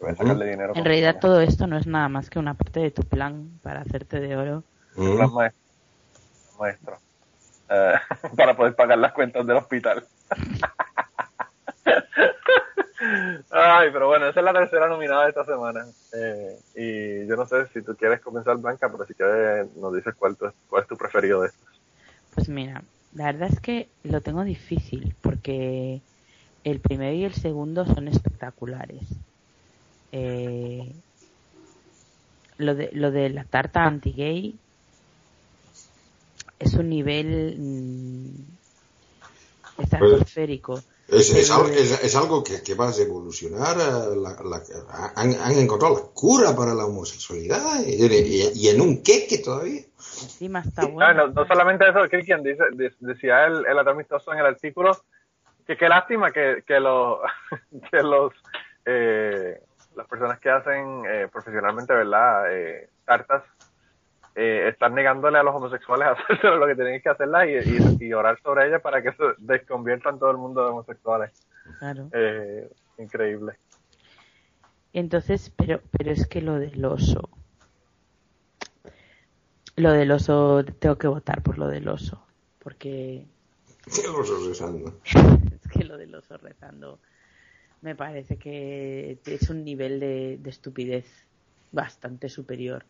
Voy a sacarle dinero. En realidad todo esto no es nada más que una parte de tu plan para hacerte de oro. Mm. plan maestro. maestro. Eh, <laughs> para poder pagar las cuentas del hospital. <laughs> Ay, pero bueno, esa es la tercera nominada de esta semana. Eh, y yo no sé si tú quieres comenzar, Blanca, pero si quieres nos dices cuál, tu- cuál es tu preferido de estos. Pues mira, la verdad es que lo tengo difícil porque el primero y el segundo son espectaculares. Eh, lo de lo de la tarta anti-gay es un nivel mm, estratosférico. Es, es, es- es algo que, que va a evolucionar. eh, la- la- han, han encontrado la cura para la homosexualidad y, y- y en un queque todavía. Encima está bueno. no, no solamente eso, Cristian dice, de- decía el, el amistoso en el artículo que qué lástima que, que, los <laughs> que los eh, las personas que hacen eh, profesionalmente verdad eh, tartas eh, están negándole a los homosexuales a <laughs> hacerse lo que tienen que hacerlas y, y, y orar sobre ellas para que se desconviertan todo el mundo de homosexuales Claro. eh, increíble Entonces, pero, pero es que lo del oso. Lo del oso, tengo que votar por lo del oso. Porque Los rezando. <laughs> es que lo del oso rezando me parece que es un nivel de, de estupidez bastante superior.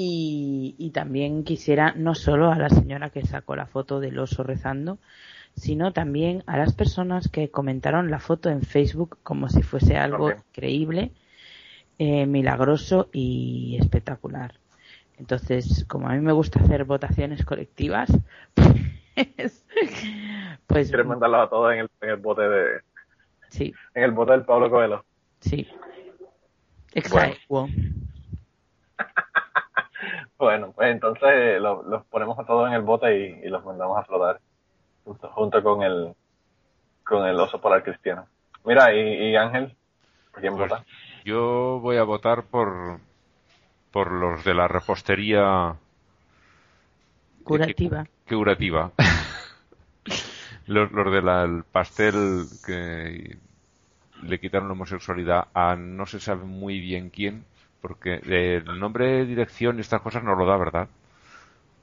Y, y también quisiera no solo a la señora que sacó la foto del oso rezando, sino también a las personas que comentaron la foto en Facebook como si fuese algo También. increíble, eh, milagroso y espectacular. Entonces, como a mí me gusta hacer votaciones colectivas, <laughs> pues, pues quieres mandarlos a todos en el, en el bote de sí, en el bote del Pablo Coelho sí. Exacto. Bueno, pues entonces lo- los ponemos a todos en el bote y, y los mandamos a flotar junto, junto con el con el oso polar cristiano. Mira, y, y Ángel, ¿por quién Pues vota? yo voy a votar por por los de la repostería Curativa. que- curativa. <laughs> los, los del pastel que le quitaron la homosexualidad a no se sabe muy bien quién, porque eh, el nombre, dirección y estas cosas no lo da, ¿verdad?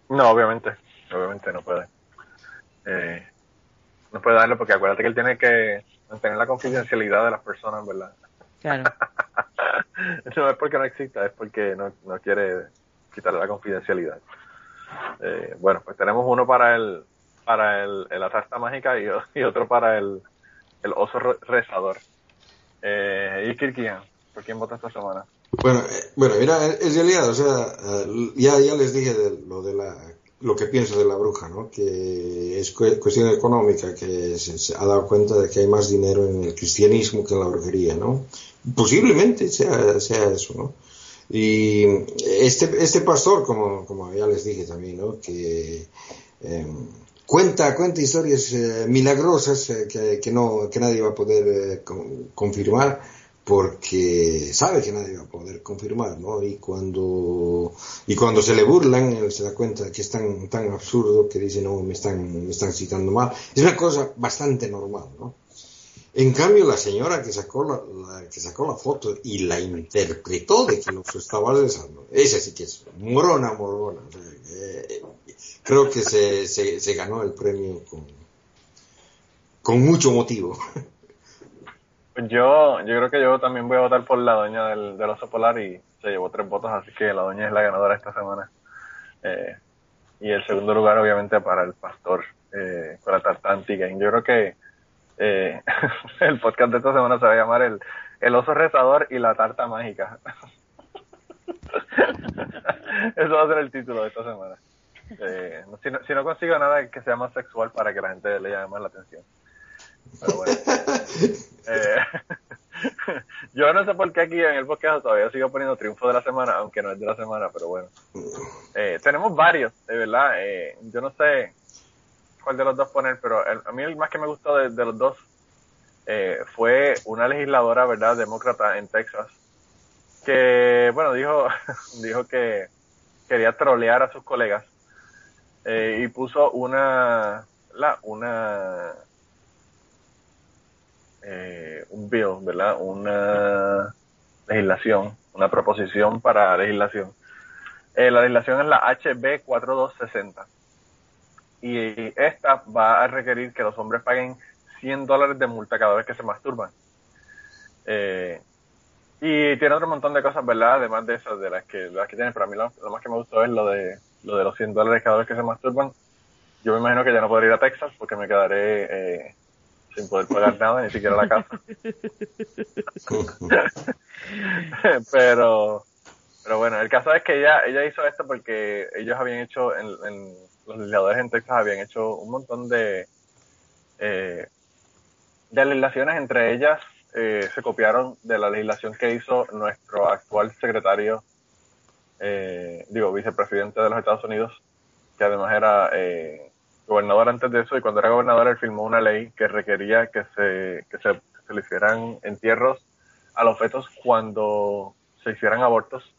No, obviamente, obviamente no puede. Eh, no puede darle porque acuérdate que él tiene que mantener la confidencialidad de las personas, ¿verdad? Claro. <laughs> no es porque no exista, es porque no, no quiere quitarle la confidencialidad. Eh, bueno, pues tenemos uno para el para el, el la tarta mágica y, otro para el, el oso re- rezador. Eh, y Kirkian, ¿por quién vota esta semana? Bueno, eh, bueno, mira, en realidad, o sea, eh, ya, ya les dije de lo de la, lo que pienso de la bruja, ¿no? Que es cu- cuestión económica, que se, se ha dado cuenta de que hay más dinero en el cristianismo que en la brujería, ¿no? Posiblemente sea, sea eso, ¿no? Y este, este pastor, como, como ya les dije también, ¿no? Que eh, cuenta, cuenta historias eh, milagrosas eh, que, que, no, que nadie va a poder con- confirmar porque sabe que nadie va a poder confirmar, ¿no? Y cuando, y cuando se le burlan, se da cuenta que es tan, tan absurdo que dice, no, me están, me están citando mal. Es una cosa bastante normal, ¿no? En cambio, la señora que sacó la, la- que sacó la foto y la interpretó de que los estaba besando, esa sí que es morona, morona. Eh, creo que se, se, se ganó el premio con, con mucho motivo. Pues yo, yo creo que yo también voy a votar por la doña del, del oso polar y se llevó tres votos, así que la doña es la ganadora esta semana. Eh, y el segundo lugar, obviamente, para el pastor eh, con la tarta anti-game. Yo creo que eh, <laughs> el podcast de esta semana se va a llamar el, el oso rezador y la tarta mágica. <laughs> Eso va a ser el título de esta semana. Eh, si, no, si no consigo nada que sea más sexual para que la gente le llame más la atención. Pero bueno. <laughs> Eh, <laughs> yo no sé por qué aquí en el podcast todavía sigo poniendo triunfo de la semana, aunque no es de la semana, pero bueno. Eh, tenemos varios, de verdad. Eh, yo no sé cuál de los dos poner, pero el- a mí el más que me gustó de, los dos eh, fue una legisladora, ¿verdad?, demócrata en Texas, que, bueno, dijo, <laughs> dijo que quería trolear a sus colegas eh, y puso una, la, una, eh, un bill, ¿verdad? Una legislación, una proposición para legislación. Eh, la legislación es la HB 4260 y esta va a requerir que los hombres paguen 100 dólares de multa cada vez que se masturban. Eh, y tiene otro montón de cosas, ¿verdad? Además de esas, de las que, de las que tiene. Pero a mí lo, lo más que me gustó es lo de, lo de los 100 dólares cada vez que se masturban. Yo me imagino que ya no podré ir a Texas porque me quedaré eh, sin poder pagar nada, ni siquiera la casa. <laughs> pero, pero bueno, el caso es que ella, ella hizo esto porque ellos habían hecho, en, en- los legisladores en Texas habían hecho un montón de, eh, de legislaciones, entre ellas eh, se copiaron de la legislación que hizo nuestro actual secretario, eh, digo, vicepresidente de los Estados Unidos, que además era eh, gobernador antes de eso, y cuando era gobernador él firmó una ley que requería que se, que se, que se le hicieran entierros a los fetos cuando se hicieran abortos.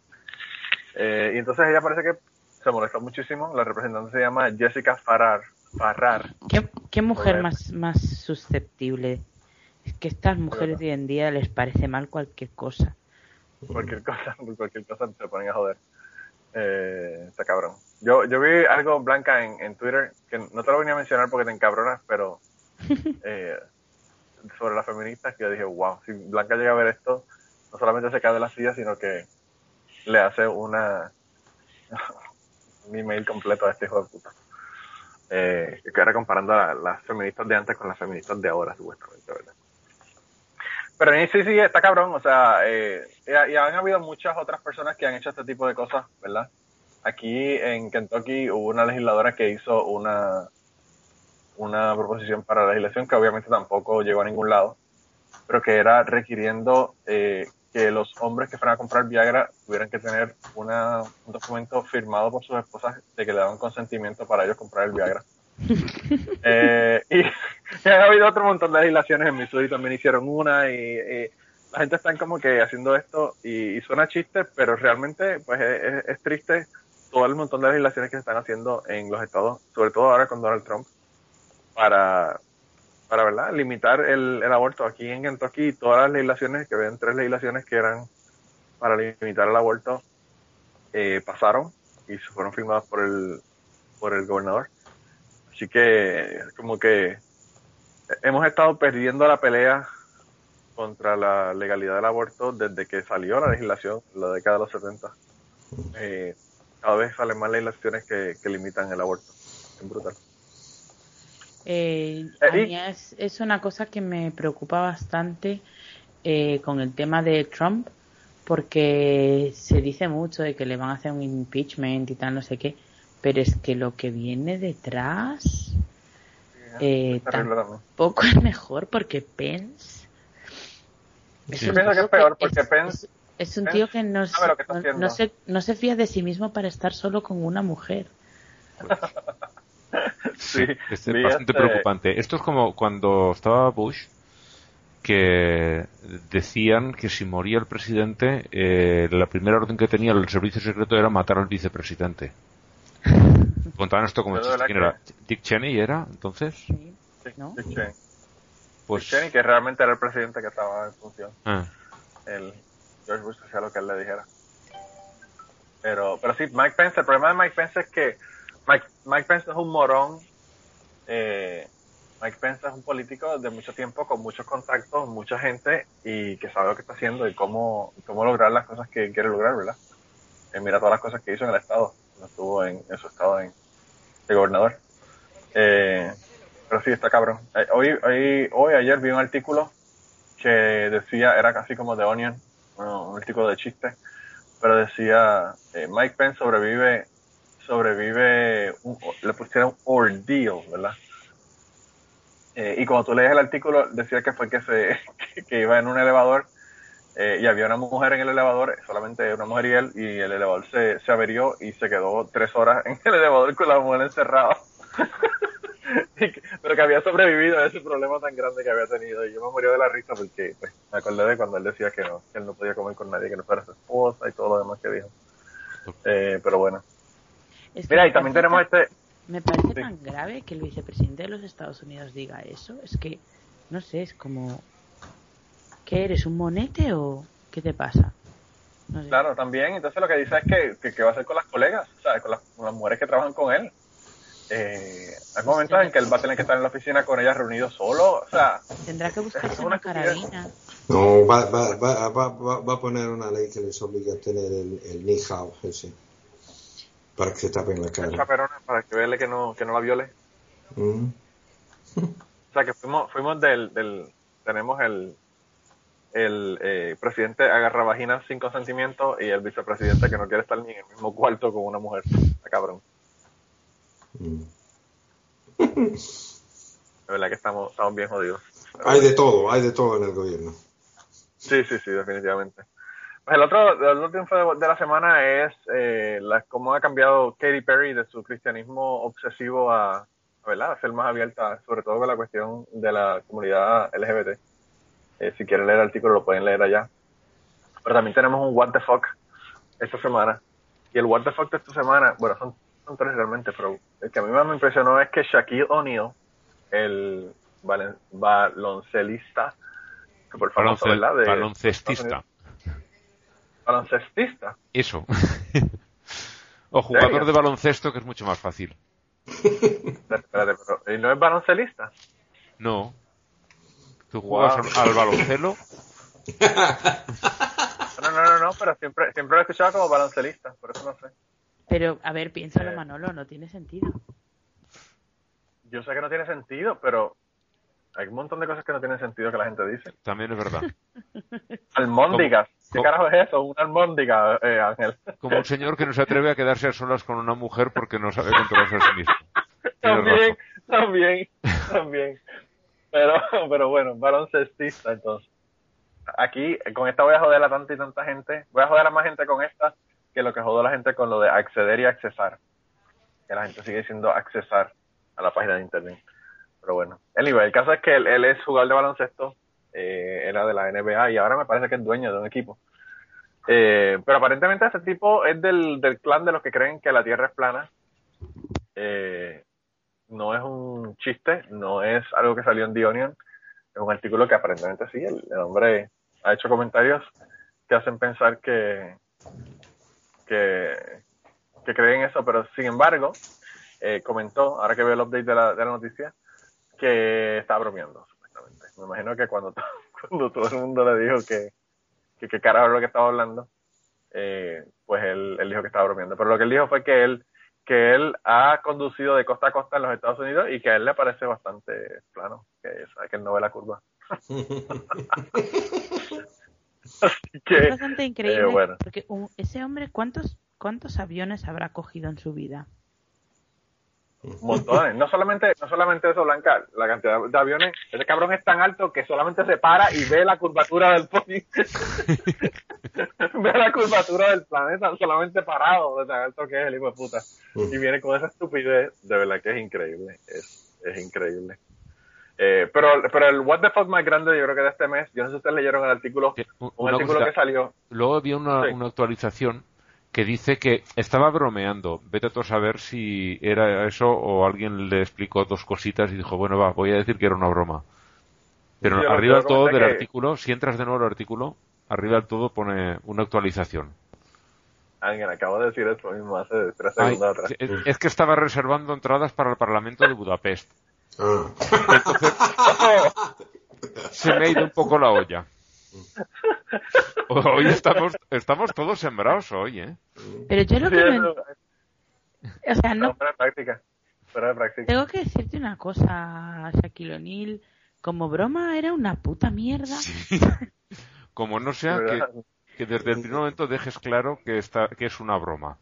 Eh, y entonces ella parece que se molestó muchísimo, la representante se llama Jessica Farrar, Farrar, ¿Qué, qué mujer más, más susceptible? Es que estas mujeres de hoy en día les parece mal cualquier cosa. cualquier cosa, <laughs> cualquier cosa se ponen a joder. Eh, está cabrón. Yo, yo vi algo blanca en, en Twitter, que no te lo venía a mencionar porque te encabronas, pero <laughs> eh, sobre las feministas, que yo dije, wow, si Blanca llega a ver esto, no solamente se cae de la silla, sino que le hace una <laughs> un email completo a este hijo de puta. Eh, que era comparando a las feministas de antes con las feministas de ahora, supuestamente, ¿verdad? Pero sí, sí, está cabrón, o sea, eh, y, y han habido muchas otras personas que han hecho este tipo de cosas, ¿verdad? Aquí en Kentucky hubo una legisladora que hizo una, una proposición para la legislación que obviamente tampoco llegó a ningún lado, pero que era requiriendo eh, que los hombres que fueran a comprar Viagra tuvieran que tener una, un documento firmado por sus esposas de que le daban consentimiento para ellos comprar el Viagra. <laughs> Eh, y, <laughs> y ha habido otro montón de legislaciones en Missouri también hicieron una y, y la gente está como que haciendo esto y, y suena chiste, pero realmente pues es, es- es triste todo el montón de legislaciones que se están haciendo en los estados, sobre todo ahora con Donald Trump, para, para ¿verdad? limitar el, el aborto. Aquí en Kentucky todas las legislaciones, que ven tres legislaciones que eran para limitar el aborto, eh, pasaron y fueron firmadas por el, por el gobernador. Así que como que hemos estado perdiendo la pelea contra la legalidad del aborto desde que salió la legislación en la década de los 70. Eh, cada vez salen más legislaciones que, que limitan el aborto. Es brutal. Eh, Eh, a mí es, es una cosa que me preocupa bastante eh, con el tema de Trump, porque se dice mucho de que le van a hacer un impeachment y tal, no sé qué, pero es que lo que viene detrás eh, tampoco es mejor, porque Pence es Yo pienso que es peor porque es- Pence- es, un Pence tío que no, que está no- se, no se fía de sí mismo para estar solo con una mujer. Sí, Es bastante este- preocupante. Esto es como cuando estaba Bush, que decían que si moría el presidente, eh, la primera orden que tenía el servicio secreto era matar al vicepresidente. <laughs> Contaban esto como chiste. ¿Quién era? ¿Dick Cheney era? Entonces, Sí, ¿no? Dick Cheney. pues... Dick Cheney, que realmente era el presidente que estaba en función. ah. el George Bush hacía lo que él le dijera. Pero, pero sí, Mike Pence, el problema de Mike Pence es que Mike, Mike Pence es un morón. Eh, Mike Pence es un político de mucho tiempo, con muchos contactos, mucha gente y que sabe lo que está haciendo y cómo, cómo lograr las cosas que quiere lograr, ¿verdad? Eh, mira todas las cosas que hizo en el Estado. cuando estuvo en, su estado en, de gobernador. Eh, pero sí, está cabrón. Eh, hoy, hoy, hoy, ayer vi un artículo que decía, era casi como de Onion, un artículo de chiste, pero decía, eh, Mike Pence sobrevive, sobrevive, un- le pusieron ordeal, ¿verdad? Eh, y cuando tú lees el artículo, decía que fue que se <laughs> que iba en un elevador eh, y había una mujer en el elevador, solamente una mujer y él, y el elevador se, se averió y se quedó tres horas en el elevador con la mujer encerrada. <laughs> <laughs> Pero que había sobrevivido a ese problema tan grande que había tenido. Y yo me morí de la risa porque pues, me acordé de cuando él decía que no, que él no podía comer con nadie que no fuera su esposa y todo lo demás que dijo. Eh, pero bueno. Es que Mira, y también tenemos tan- este... Me parece Sí. tan grave que el vicepresidente de los Estados Unidos diga eso. Es que, no sé, es como... ¿Qué eres, un monete o qué te pasa? No sé. Claro, también. Entonces lo que dice es que, que, que va a hacer con las colegas, o sea, con las, con las mujeres que trabajan con él. Eh, hay momentos en que él va a tener que estar en la oficina con ellas reunido solo, o sea, Tendrá que buscarse una carabina. No, va, va, va, va, va, va a poner una ley que les obliga a tener el, el nihao ese. Para que se tapen la cara. chaperona para que vele que no, que no la viole. Mm. O sea, que fuimos, fuimos del, del tenemos el, el eh, presidente agarra vaginas sin consentimiento y el vicepresidente que no quiere estar ni en el mismo cuarto con una mujer. Está cabrón. De verdad que estamos, estamos bien jodidos. Hay de todo, hay de todo en el gobierno. Sí, sí, sí, definitivamente. Pues el otro, el otro triunfo de, de la semana es eh, la, cómo ha cambiado Katy Perry de su cristianismo obsesivo a, ¿verdad? a ser más abierta, sobre todo con la cuestión de la comunidad LGBT. Eh, si quieren leer el artículo lo pueden leer allá. Pero también tenemos un What the Fuck esta semana. Y el What the Fuck de esta semana, bueno, son, son tres realmente, pero el que a mí más me impresionó es que Shaquille O'Neal, el valen- baloncelista, super famoso, Balonce- ¿verdad? De baloncestista. Baloncestista. Eso. <laughs> o jugador serio? de baloncesto, que es mucho más fácil. Espérate, pero ¿y no es baloncelista? No. Tú juegas Wow. al, al baloncesto. <laughs> No, no, no, no, pero siempre, siempre lo he escuchado como baloncelista, por eso no sé. Pero, a ver, piénsalo, Eh. Manolo, no tiene sentido. Yo sé que no tiene sentido, pero hay un montón de cosas que no tienen sentido que la gente dice. También es verdad. <laughs> Almóndigas. ¿Qué ¿Cómo? carajo es eso? Una almóndiga, eh, Ángel. Como un señor que no se atreve a quedarse a solas con una mujer porque no sabe controlarse a sí mismo. <laughs> También, también, también. Pero, pero bueno, baloncestista entonces. Aquí, con esta voy a joder a tanta y tanta gente. Voy a joder a más gente con esta que lo que jodo a la gente con lo de acceder y accesar. Que la gente sigue diciendo accesar a la página de internet. Pero bueno. Anyway, el caso es que él, es jugador de baloncesto. eh, era de la NBA y ahora me parece que es dueño de un equipo. Eh, pero aparentemente ese tipo es del, del clan de los que creen que la Tierra es plana. Eh, no es un chiste, no es algo que salió en The es un artículo que aparentemente sí, el hombre ha hecho comentarios que hacen pensar que, que, que creen eso, pero sin embargo, eh, comentó, ahora que veo el update de la, de la noticia, que está bromeando, supuestamente. Me imagino que cuando, <laughs> cuando todo el mundo le dijo que, que, que carajo lo que estaba hablando, eh, pues él, él dijo que estaba bromeando. Pero lo que él dijo fue que él que él ha conducido de costa a costa en los Estados Unidos y que a él le parece bastante plano, que, sabe que él no ve la curva. <laughs> Así que, Es bastante increíble eh, bueno. porque un- ese hombre, ¿cuántos, ¿cuántos aviones habrá cogido en su vida? montones. No solamente, no solamente eso, Blanca, la cantidad de aviones, ese cabrón es tan alto que solamente se para y ve la curvatura del poli- <laughs> ve la curvatura del planeta solamente parado de tan alto que es el hijo de puta. Y viene con esa estupidez, de verdad que es increíble, es, es increíble. Eh, pero, pero el what the fuck más grande yo creo que de este mes, yo no sé si ustedes leyeron el artículo, un- un artículo cosita. que salió, Luego había una, Sí. una actualización que dice que estaba bromeando. Vete a tú a saber si era eso o alguien le explicó dos cositas y dijo, bueno, va, voy a decir que era una broma. Pero yo arriba del todo del que- artículo, si entras de nuevo al artículo, arriba del todo pone una actualización. alguien acabo de decir eso mismo hace tres Ay, segundos atrás. es, es que estaba reservando entradas para el Parlamento de Budapest. Ah. Se me ha ido un poco la olla. Hoy estamos, estamos todos sembrados hoy, ¿eh? Pero yo lo Sí, que no, eso- O sea, no, práctica. Práctica. tengo que decirte una cosa, Shaquille O'Neal. Como broma era una puta mierda. Como no sea que, desde el primer momento dejes claro que, está, que es una broma.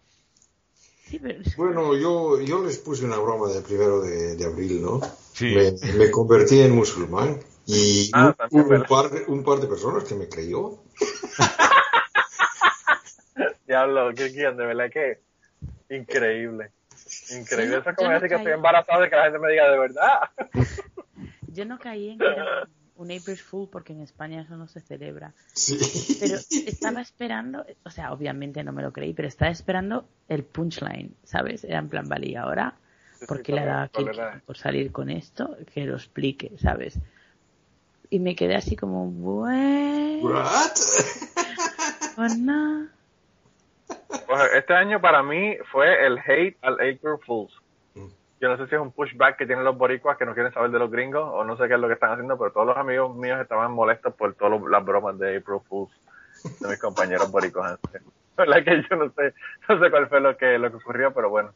Sí, pero Bueno, yo, yo les puse una broma del primero de, de abril, ¿no? Sí. Me, me convertí en musulmán y Ah, un par, de, un par de personas que me creyó. <laughs> Diablo, qué quién, de verdad que increíble. Increíble. No- Eso es como no decir que estoy caí. embarazado y que la gente me diga de verdad. <laughs> yo no caí en que era un April Fool porque en España eso no se celebra. Sí. Pero <laughs> estaba esperando, o sea, obviamente no me lo creí, pero estaba esperando el punchline, ¿sabes? Era en plan, vale, y ahora, ¿por qué le ha dado aquí por salir con esto? Que lo explique, ¿sabes? Y me quedé así como, bueno, ¿What? pues no. Pues este año para mí fue el hate al April Fools. Mm. Yo no sé si es un pushback que tienen los boricuas que no quieren saber de los gringos o no sé qué es lo que están haciendo, pero todos los amigos míos estaban molestos por todas las bromas de April Fools de mis compañeros boricuas. <laughs> La verdad que yo no sé, no sé cuál fue lo que, lo que ocurrió, pero bueno.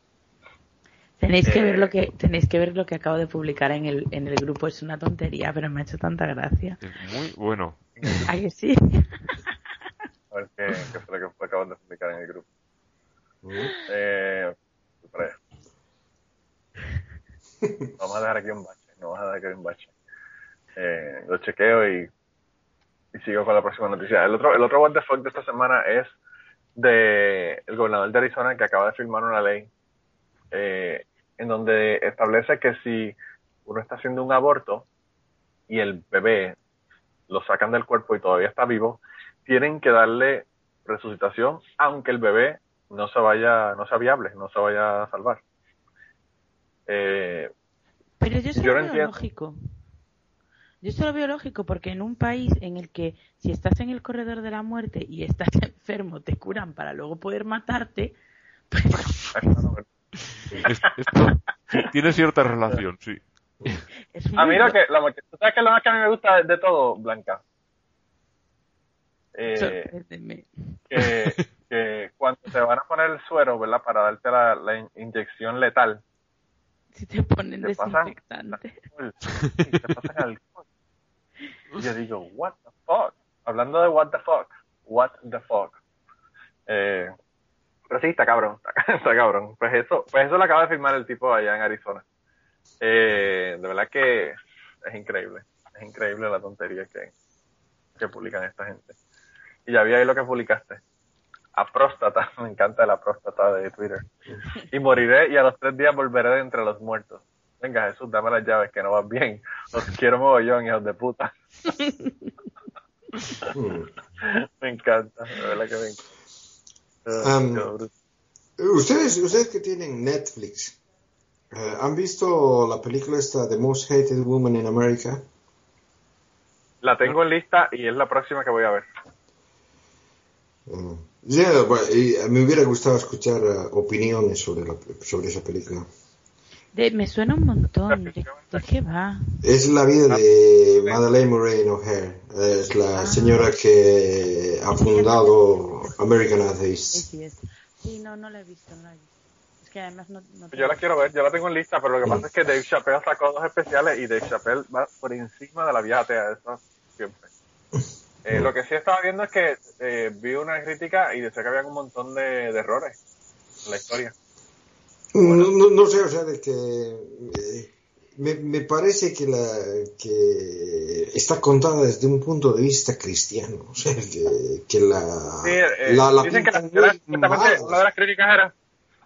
Tenéis que Eh. ver lo que tenéés que ver lo que acabo de publicar en el en el grupo, es una tontería, pero me ha hecho tanta gracia. Es muy bueno. <laughs> ¿A que sí? A ver qué, qué fue lo que acaban de publicar en el grupo. Mm. Eh. Vamos a dejar aquí un bache, no vamos a dejar aquí un bache. Eh, lo chequeo y, y sigo con la próxima noticia. El otro, el otro what the fuck de esta semana es de el gobernador de Arizona que acaba de firmar una ley eh, en donde establece que si uno está haciendo un aborto y el bebé lo sacan del cuerpo y todavía está vivo, tienen que darle resucitación aunque el bebé no se vaya, no sea viable, no se vaya a salvar. Eh, Pero yo eso Yo lo no veo entiendo. Yo eso lo veo lógico porque en un país en el que si estás en el corredor de la muerte y estás <laughs> enfermo te curan para luego poder matarte, pues Es- esto tiene cierta relación, sí. a mí lo que, lo que- ¿tú sabes qué es lo más que a mí me gusta de, de todo, Blanca? Eh, que, que cuando te van a poner el suero, ¿verdad? Para darte la, la in- inyección letal, Si te ponen te pasan desinfectante. alcohol, y te pasan alcohol. Y yo digo, what the fuck? Hablando de what the fuck, what the fuck. Eh, pero sí, está cabrón, está, <laughs> está cabrón. Pues eso, pues eso lo acaba de firmar el tipo allá en Arizona. Eh, de verdad que es increíble, es increíble la tontería que, que publican esta gente. Y ya vi ahí lo que publicaste. A próstata, <laughs> me encanta la próstata de Twitter. <laughs> Y moriré y a los tres días volveré de entre los muertos. Venga Jesús, dame las llaves que no vas bien. Los quiero mogollón, hijos de puta. Me encanta, de verdad que me encanta. Um, bruto. Ustedes, ustedes que tienen Netflix, eh, ¿han visto la película esta The Most Hated Woman in America? La tengo en lista y es la próxima que voy a ver. Mm. Ya, bueno, y, eh, me hubiera gustado escuchar eh, opiniones sobre, la, sobre esa película. De- me suena un montón. ¿De, de qué va? Es la vida de Madeleine Moraine O'Hare. Es la señora que ha fundado American Sí, Atheist. sí, es. Sí, no, no la he visto, no la he visto. Es que además no, no Yo la quiero ver, yo la tengo en lista, pero lo que pasa es que Dave Chappelle sacó dos especiales y Dave Chappelle va por encima de la vieja tea, eso siempre. Eh, lo que sí estaba viendo es que eh, vi una crítica y decía que había un montón de, de errores en la historia. No, no, no sé, o sea, de que eh, me, me parece que la que está contada desde un punto de vista cristiano, o sea, que, que la, Sí, eh, la, la dicen que la señora, una de las críticas era,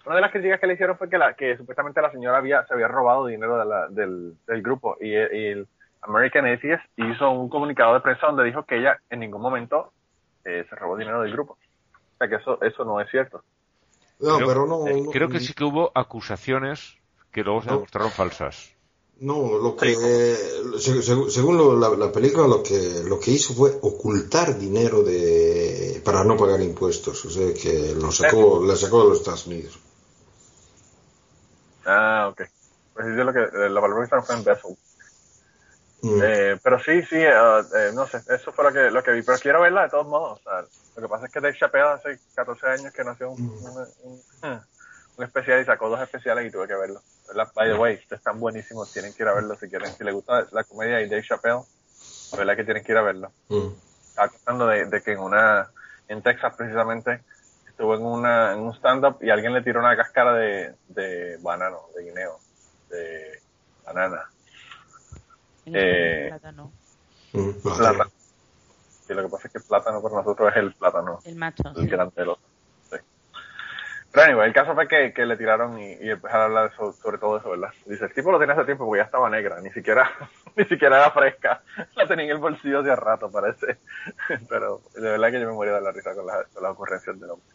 una de las críticas que le hicieron fue que la, que supuestamente la señora había, se había robado dinero de la- del, del grupo y, y el American Atheist hizo un comunicado de prensa donde dijo que ella en ningún momento eh, se robó dinero del grupo. O sea que eso, eso no es cierto. No, creo, pero no, eh, no- creo que sí que hubo acusaciones que luego se No. demostraron falsas. No, lo que se- se- según lo- la, la película lo que lo que hizo fue ocultar dinero de para no pagar impuestos, o sea que lo sacó, la sacó de los Estados Unidos. Ah, ok. Pues es lo que, la palabra que usaron fue embezzle. Mm. Eh, pero sí, sí, eh, eh, no sé, eso fue lo que, lo que vi, pero quiero verla de todos modos. O sea, lo que pasa es que Dave Chappelle hace 14 años que nació un, un, un- un un especial y sacó dos especiales y tuve que verlo. By the way, están buenísimos, tienen que ir a verlo si quieren. Si les gusta la comedia y Dave Chappelle, la verdad que tienen que ir a verlo. Mm. Estaba contando de, de que en una, en Texas precisamente, estuvo en, una, en un stand-up y alguien le tiró una cáscara de, de banano, de guineo, de banana. Eh, plátano. Mm, Plátano. Sí, lo que pasa es que el plátano para nosotros es el plátano, El macho. el sí. grande. Sí. Pero anyway, el caso fue que, que le tiraron y, y empezaron a hablar de eso- sobre todo eso, ¿verdad? Dice, el tipo lo tenía hace tiempo porque ya estaba negra, ni siquiera, <laughs> ni siquiera era fresca. <laughs> La tenía en el bolsillo hace rato, parece. <laughs> Pero de verdad que yo me moría de la risa con, las- con las ocurrencias del hombre.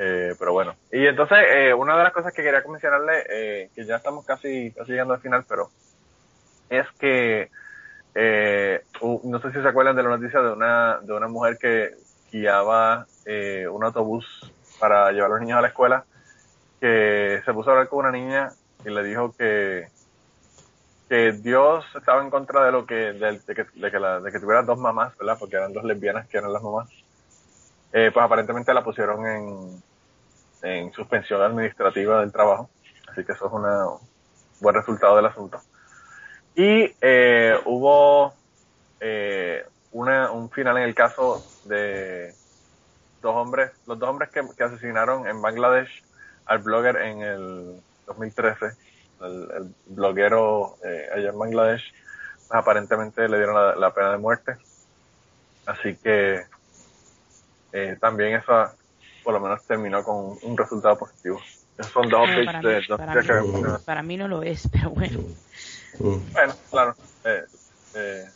Eh, pero bueno. Y entonces, eh, una de las cosas que quería mencionarle, eh, que ya estamos casi, casi llegando al final, pero es que eh, no sé si se acuerdan de la noticia de una, de una mujer que guiaba eh, un autobús para llevar a los niños a la escuela, que se puso a hablar con una niña y le dijo que, que Dios estaba en contra de lo que, de, que, de que, la- de que tuviera dos mamás, ¿verdad? Porque eran dos lesbianas que eran las mamás. Eh, pues aparentemente la pusieron en, en suspensión administrativa del trabajo. Así que eso es un buen resultado del asunto. Y eh, hubo eh, una, un final en el caso de dos hombres, los dos hombres que, que asesinaron en Bangladesh al blogger en el 2013, el, el bloguero eh, allá en Bangladesh, pues aparentemente le dieron la, la pena de muerte. Así que eh, también eso por lo menos terminó con un, un resultado positivo. Esos son dos Bueno, updates para, de mí, dos para, mí, para mí no lo es, pero bueno. Mm. Bueno, claro. eh, eh,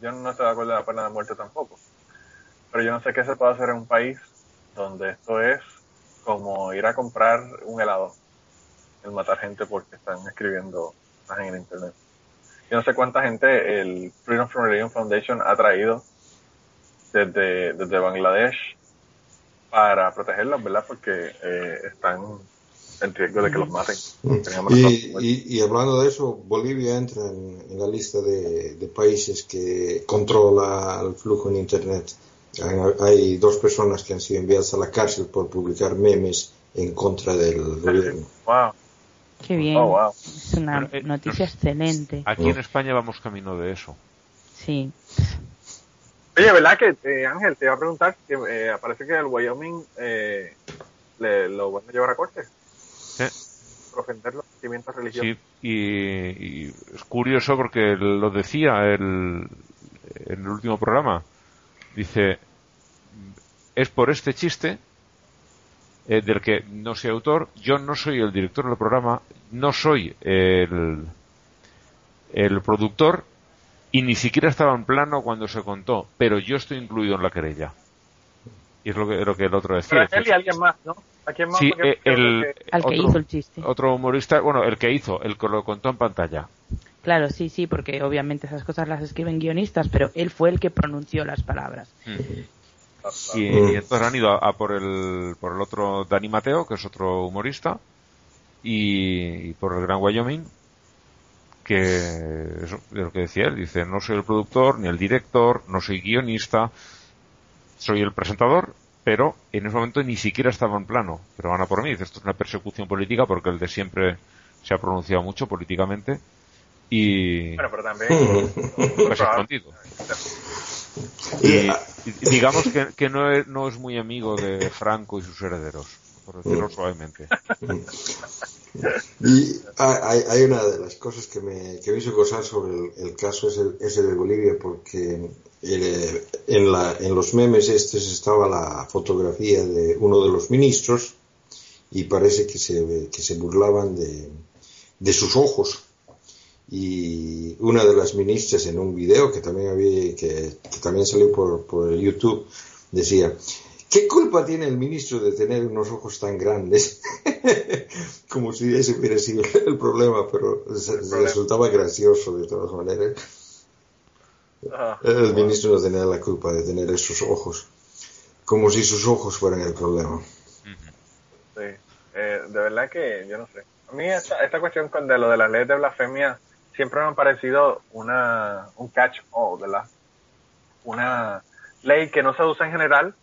yo no estoy de acuerdo en la pena de muerte tampoco. Pero yo no sé qué se puede hacer en un país donde esto es como ir a comprar un helado. El matar gente porque están escribiendo en el internet. Yo no sé cuánta gente el Freedom from Religion Foundation ha traído desde, desde Bangladesh para protegerlos, ¿verdad? Porque eh, están en riesgo de que los maten. Mm. Teníamos Y, nosotros- y- y hablando de eso, Bolivia entra en, en la lista de, de países que controla el flujo en Internet. Hay, hay dos personas que han sido enviadas a la cárcel por publicar memes en contra del gobierno. Wow. Qué bien. Oh, wow. Es una eh, noticia excelente. Aquí en España vamos camino de eso. Sí. Oye, ¿verdad que eh, Ángel te iba a preguntar que eh, parece que el Wyoming eh, le, lo van a llevar a corte. Por ofender los sentimientos religiosos? Sí, y, y es curioso porque lo decía el, en el último programa. Dice, es por este chiste eh, del que no soy autor, yo no soy el director del programa, no soy el, el productor y ni siquiera estaba en plano cuando se contó, pero yo estoy incluido en la querella. Y es lo que, lo que el otro Pero decía. él y alguien más, ¿no? ¿A quién más? Sí, eh, el, que- Al que otro- hizo el chiste. Otro humorista, bueno, el que hizo, el que lo contó en pantalla. Claro, sí, sí, porque obviamente esas cosas las escriben guionistas, pero él fue el que pronunció las palabras. Y, Mm. y entonces han ido a, a por el por el otro Dani Mateo, que es otro humorista, y, y por el Gran Wyoming, que eso, de lo que decía él, dice, no soy el productor, ni el director, no soy guionista, soy el presentador, pero en ese momento ni siquiera estaba en plano, pero van a por mí, dice, esto es una persecución política porque el de siempre se ha pronunciado mucho políticamente y Bueno, pero también... <laughs> pues escondido. Y, y digamos que, que no, es, no es muy amigo de Franco y sus herederos, por decirlo suavemente. Y hay, hay una de las cosas que me, que hizo gozar sobre el, el caso ese, ese de Bolivia, porque eh, en, la, en los memes estos estaba la fotografía de uno de los ministros y parece que se, que se burlaban de, de sus ojos. Y una de las ministras en un video que también había, que, que también salió por, por el YouTube, decía, ¿qué culpa tiene el ministro de tener unos ojos tan grandes? <laughs> Como si ese hubiera sido el problema, pero se- problema. resultaba gracioso de todas maneras. Ah, El ministro no tenía la culpa de tener esos ojos. Como si sus ojos fueran el problema. Sí, eh, de verdad que yo no sé. A mí esta, esta cuestión con de lo de las leyes de blasfemia siempre me ha parecido una un catch all, ¿verdad? Una ley que no se usa en general,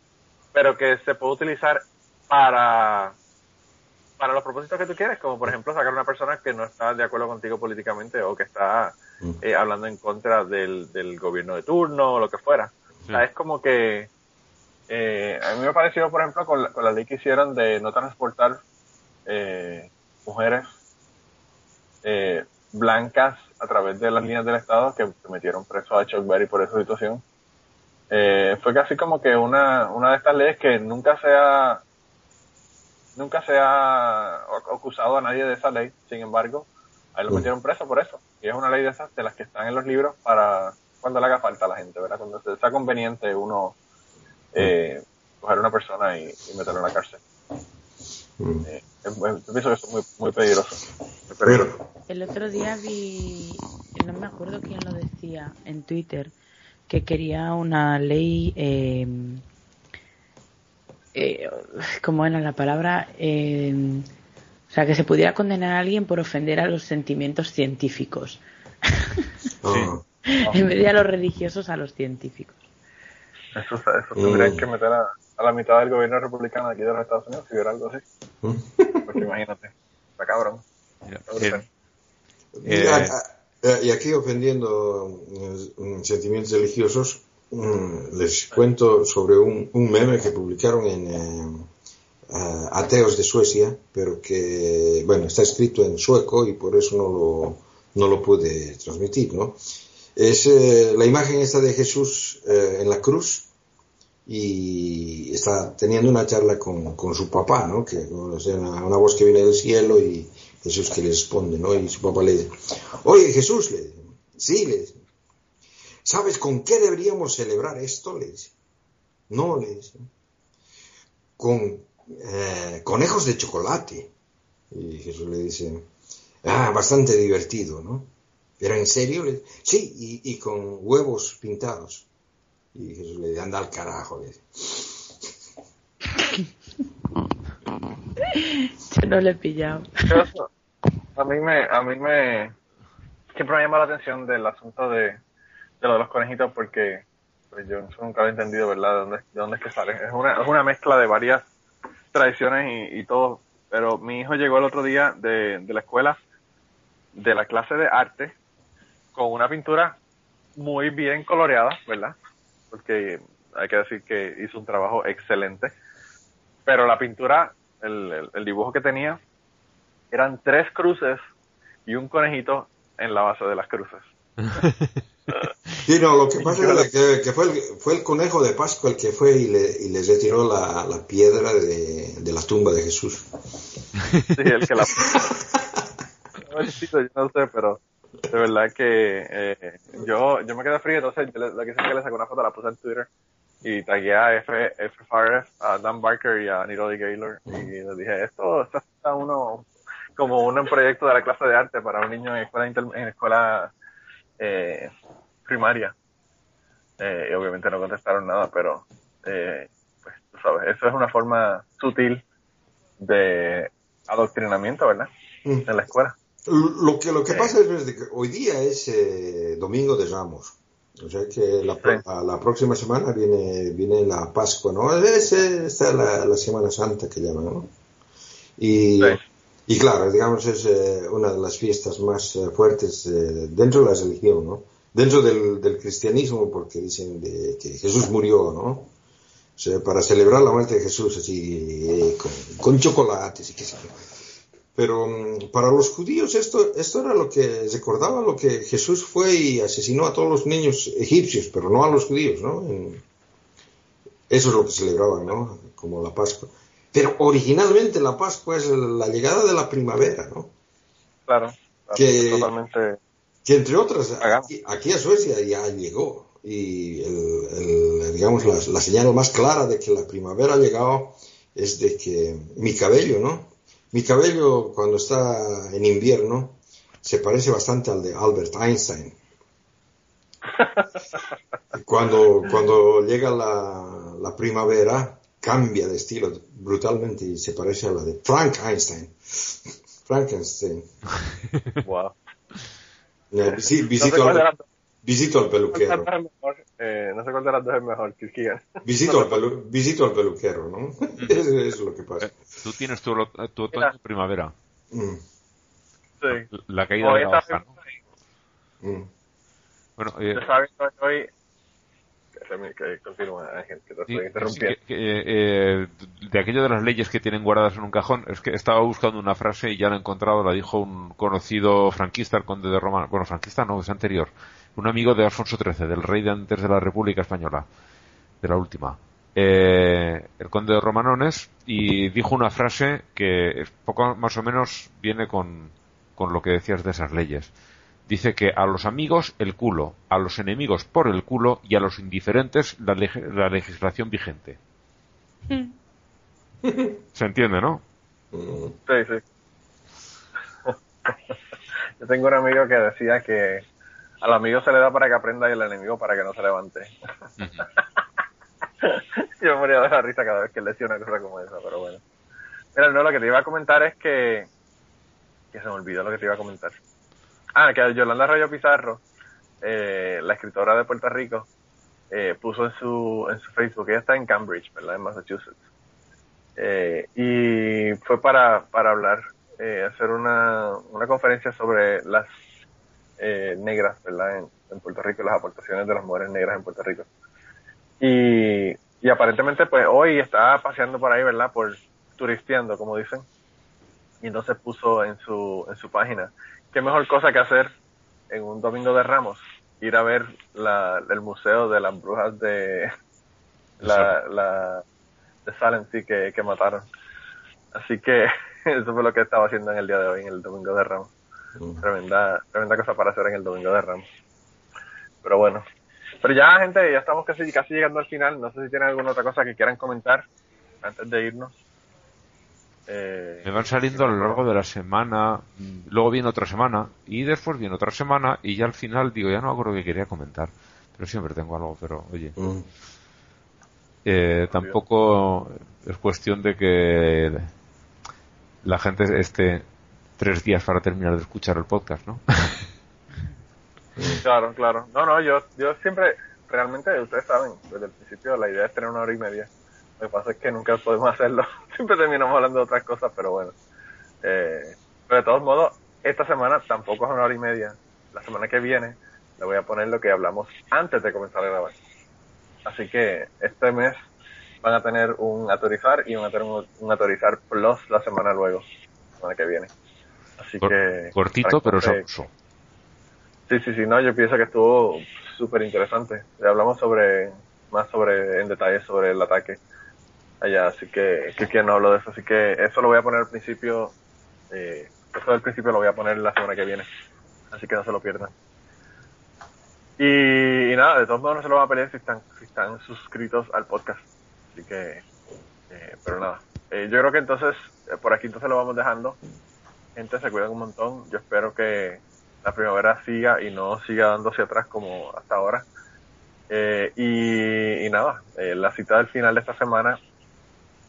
pero que se puede utilizar para para los propósitos que tú quieres, como por ejemplo sacar a una persona que no está de acuerdo contigo políticamente o que está eh, hablando en contra del, del gobierno de turno o lo que fuera. O sea, es como que eh, a mí me pareció, por ejemplo, con la, con la ley que hicieron de no transportar eh, mujeres eh, blancas a través de las líneas del Estado que, que metieron preso a Chuck Berry por esa situación. Eh, fue casi como que una, una de estas leyes que nunca se ha nunca se ha acusado a nadie de esa ley, sin embargo, ahí lo metieron preso por eso. Y es una ley de esas de las que están en los libros para cuando le haga falta a la gente, ¿verdad? Cuando se- sea conveniente uno eh, coger a una persona y, y meterla en la cárcel. Mm. Eh, yo pienso que eso es muy, muy peligroso. Muy peligroso. Pero, El otro día vi, no me acuerdo quién lo decía en Twitter, que quería una ley, eh, eh, ¿cómo era la palabra? Eh, o sea, que se pudiera condenar a alguien por ofender a los sentimientos científicos, <laughs> ah, <laughs> en vez de a los religiosos, a los científicos. Eso, eso tendrían Mm. que meter a, a la mitad del gobierno republicano aquí de los Estados Unidos si hubiera algo así. mm. Porque imagínate, está cabrón. Está Eh, y aquí ofendiendo mm, sentimientos religiosos, mm, les cuento sobre un, un meme que publicaron en eh, Ateos de Suecia, pero que, bueno, está escrito en sueco y por eso no lo, no lo pude transmitir, ¿no? Es eh, la imagen esta de Jesús eh, en la cruz y está teniendo una charla con, con su papá, ¿no? Que, o sea, una, voz que viene del cielo y Jesús que le responde, ¿no? Y su papá le dice, oye Jesús, le dice, sí, le dice, ¿sabes con qué deberíamos celebrar esto? Le dice, no, le dice, con eh, conejos de chocolate. Y Jesús le dice, ah, bastante divertido, ¿no? ¿Pero en serio? Le dice, sí, y, y con huevos pintados. Y Jesús le dice, anda al carajo, le dice. <laughs> Yo no le he pillado. Eso, a mí me, a mí me, siempre me llama la atención del asunto de, de lo de los conejitos porque pues yo nunca lo he entendido, ¿verdad? De dónde, de dónde es que salen. Es una, es una mezcla de varias tradiciones y, y todo. Pero mi hijo llegó el otro día de, de la escuela, de la clase de arte, con una pintura muy bien coloreada, ¿verdad? Porque hay que decir que hizo un trabajo excelente. Pero la pintura, el, el- el dibujo que tenía, eran tres cruces y un conejito en la base de las cruces. <laughs> Sí, no, lo que pasa es que, que fue, el, fue el conejo de Pascua el que fue y le, y le retiró la, la piedra de, de la tumba de Jesús. Sí, el que la... <laughs> Yo no sé, pero de verdad que eh, yo, yo me quedé frío, entonces yo le- lo que hice fue que le saqué una foto, la puse en Twitter y tagué a F, FFRF, a Dan Barker y a Niroli Gaylor y les dije, esto, esto está uno como un proyecto de la clase de arte para un niño en escuela, inter- en escuela eh, primaria. Eh, y obviamente no contestaron nada, pero eh, pues tú sabes, eso es una forma sutil de adoctrinamiento, ¿verdad? Mm. En la escuela. Lo que, lo que pasa es que hoy día es eh, Domingo de Ramos. O sea que la, Sí. la próxima semana viene, viene la Pascua, ¿no? Es, eh, está la, la Semana Santa que llaman, ¿no? Y, Sí. y claro, digamos, es eh, una de las fiestas más eh, fuertes eh, dentro de la religión, ¿no? Dentro del, del cristianismo, porque dicen de que Jesús murió, ¿no? O sea, para celebrar la muerte de Jesús, así, eh, con, con chocolates y qué sé yo. Pero mm, para los judíos esto, esto era lo que recordaba lo que Jesús fue y asesinó a todos los niños egipcios, pero no a los judíos, ¿no? Eso es lo que celebraban, ¿no? Como la Pascua. Pero originalmente la Pascua es la llegada de la primavera, ¿no? Claro. Que- Totalmente. Que entre otras, aquí, aquí a Suecia ya llegó. Y el, el- digamos, la, la señal más clara de que la primavera ha llegado es de que mi cabello, ¿no? Mi cabello cuando está en invierno se parece bastante al de Albert Einstein. <laughs> Cuando, cuando llega la, la primavera cambia de estilo brutalmente y se parece a la de Frank Einstein. <laughs> Frankenstein. Wow. Eh, No sé visito al-. Visito al ¿Cuál de peluquero. Eh, no sé cuál de las dos es mejor, Quisquilla. <laughs> Visito al, pelu- visito al peluquero, ¿no? <laughs> Eso es lo que pasa. Eh, Tú tienes tu, tu otoño y primavera. Mm, Sí. La caída Hoy de la hoja, ¿no? mm. Bueno, eh, Yo estaba viendo hoy. Que, se me- que continúa, Ángel, que te Sí, estoy sí, interrumpiendo. que- que, eh, de aquello de las leyes que tienen guardadas en un cajón, es que estaba buscando una frase y ya la he encontrado, la dijo un conocido franquista, el conde de Roma, bueno, franquista no, es anterior, un amigo de Alfonso XIII, del rey de antes de la República Española, de la última, eh, el conde de Romanones, y dijo una frase que es poco más o menos viene con, con lo que decías de esas leyes. Dice que a los amigos el culo, a los enemigos por el culo y a los indiferentes la, leg- la legislación vigente. <laughs> ¿Se entiende, no? Sí, sí. <laughs> Yo tengo un amigo que decía que al amigo se le da para que aprenda y al enemigo para que no se levante. <laughs> Yo me moría de la risa cada vez que él decía una cosa como esa, pero bueno. Mira, no, lo que te iba a comentar es que... Que se me olvidó lo que te iba a comentar. Ah, que Yolanda Rayo Pizarro, eh, la escritora de Puerto Rico, eh, puso en su, en su Facebook, ella está en Cambridge, ¿verdad? En Massachusetts. Eh, y fue para, para hablar, eh, hacer una, una conferencia sobre las eh, negras, ¿verdad? En, en Puerto Rico, las aportaciones de las mujeres negras en Puerto Rico. Y, y aparentemente, pues hoy estaba paseando por ahí, ¿verdad? Por turisteando, como dicen. Y entonces puso en su, en su página, qué mejor cosa que hacer en un domingo de Ramos, ir a ver la, el museo de las brujas de la, la de Salem, sí, que, que mataron. Así que <laughs> eso fue lo que estaba haciendo en el día de hoy, en el domingo de Ramos. Mm. Tremenda, tremenda cosa para hacer en el domingo de Ramos. Pero bueno. Pero ya, gente, ya estamos casi, casi llegando al final. No sé si tienen alguna otra cosa que quieran comentar antes de irnos. Eh, Me van saliendo a lo largo de la semana, luego viene otra semana, y después viene otra semana, y ya al final digo, ya no me acuerdo que quería comentar. Pero siempre tengo algo, pero oye, Mm. eh, tampoco es cuestión de que la gente esté tres días para terminar de escuchar el podcast, ¿no? <laughs> Claro, claro. No, no, yo, yo siempre, realmente, ustedes saben, desde el principio la idea es tener una hora y media. Lo que pasa es que nunca podemos hacerlo. <laughs> Siempre terminamos hablando de otras cosas, pero bueno. Eh, pero de todos modos, esta semana tampoco es una hora y media. La semana que viene le voy a poner lo que hablamos antes de comenzar a grabar. Así que este mes van a tener un autorizar y van a tener un, un autorizar plus la semana luego, la semana que viene. Así Cor- que... Cortito, pero sabroso. Sí, sí, sí, no, yo pienso que estuvo súper interesante. Ya hablamos sobre, más sobre, en detalle sobre el ataque allá, así que, que quien no habló de eso, así que eso lo voy a poner al principio, eh, eso del principio lo voy a poner la semana que viene, así que no se lo pierdan. Y, y nada, de todos modos no se lo van a pelear si están, si están suscritos al podcast, así que, eh, pero nada, Eh, yo creo que entonces, eh, por aquí entonces lo vamos dejando, gente se cuidan un montón, yo espero que la primavera siga y no siga dando hacia atrás como hasta ahora. Eh, y, y nada, eh, la cita del final de esta semana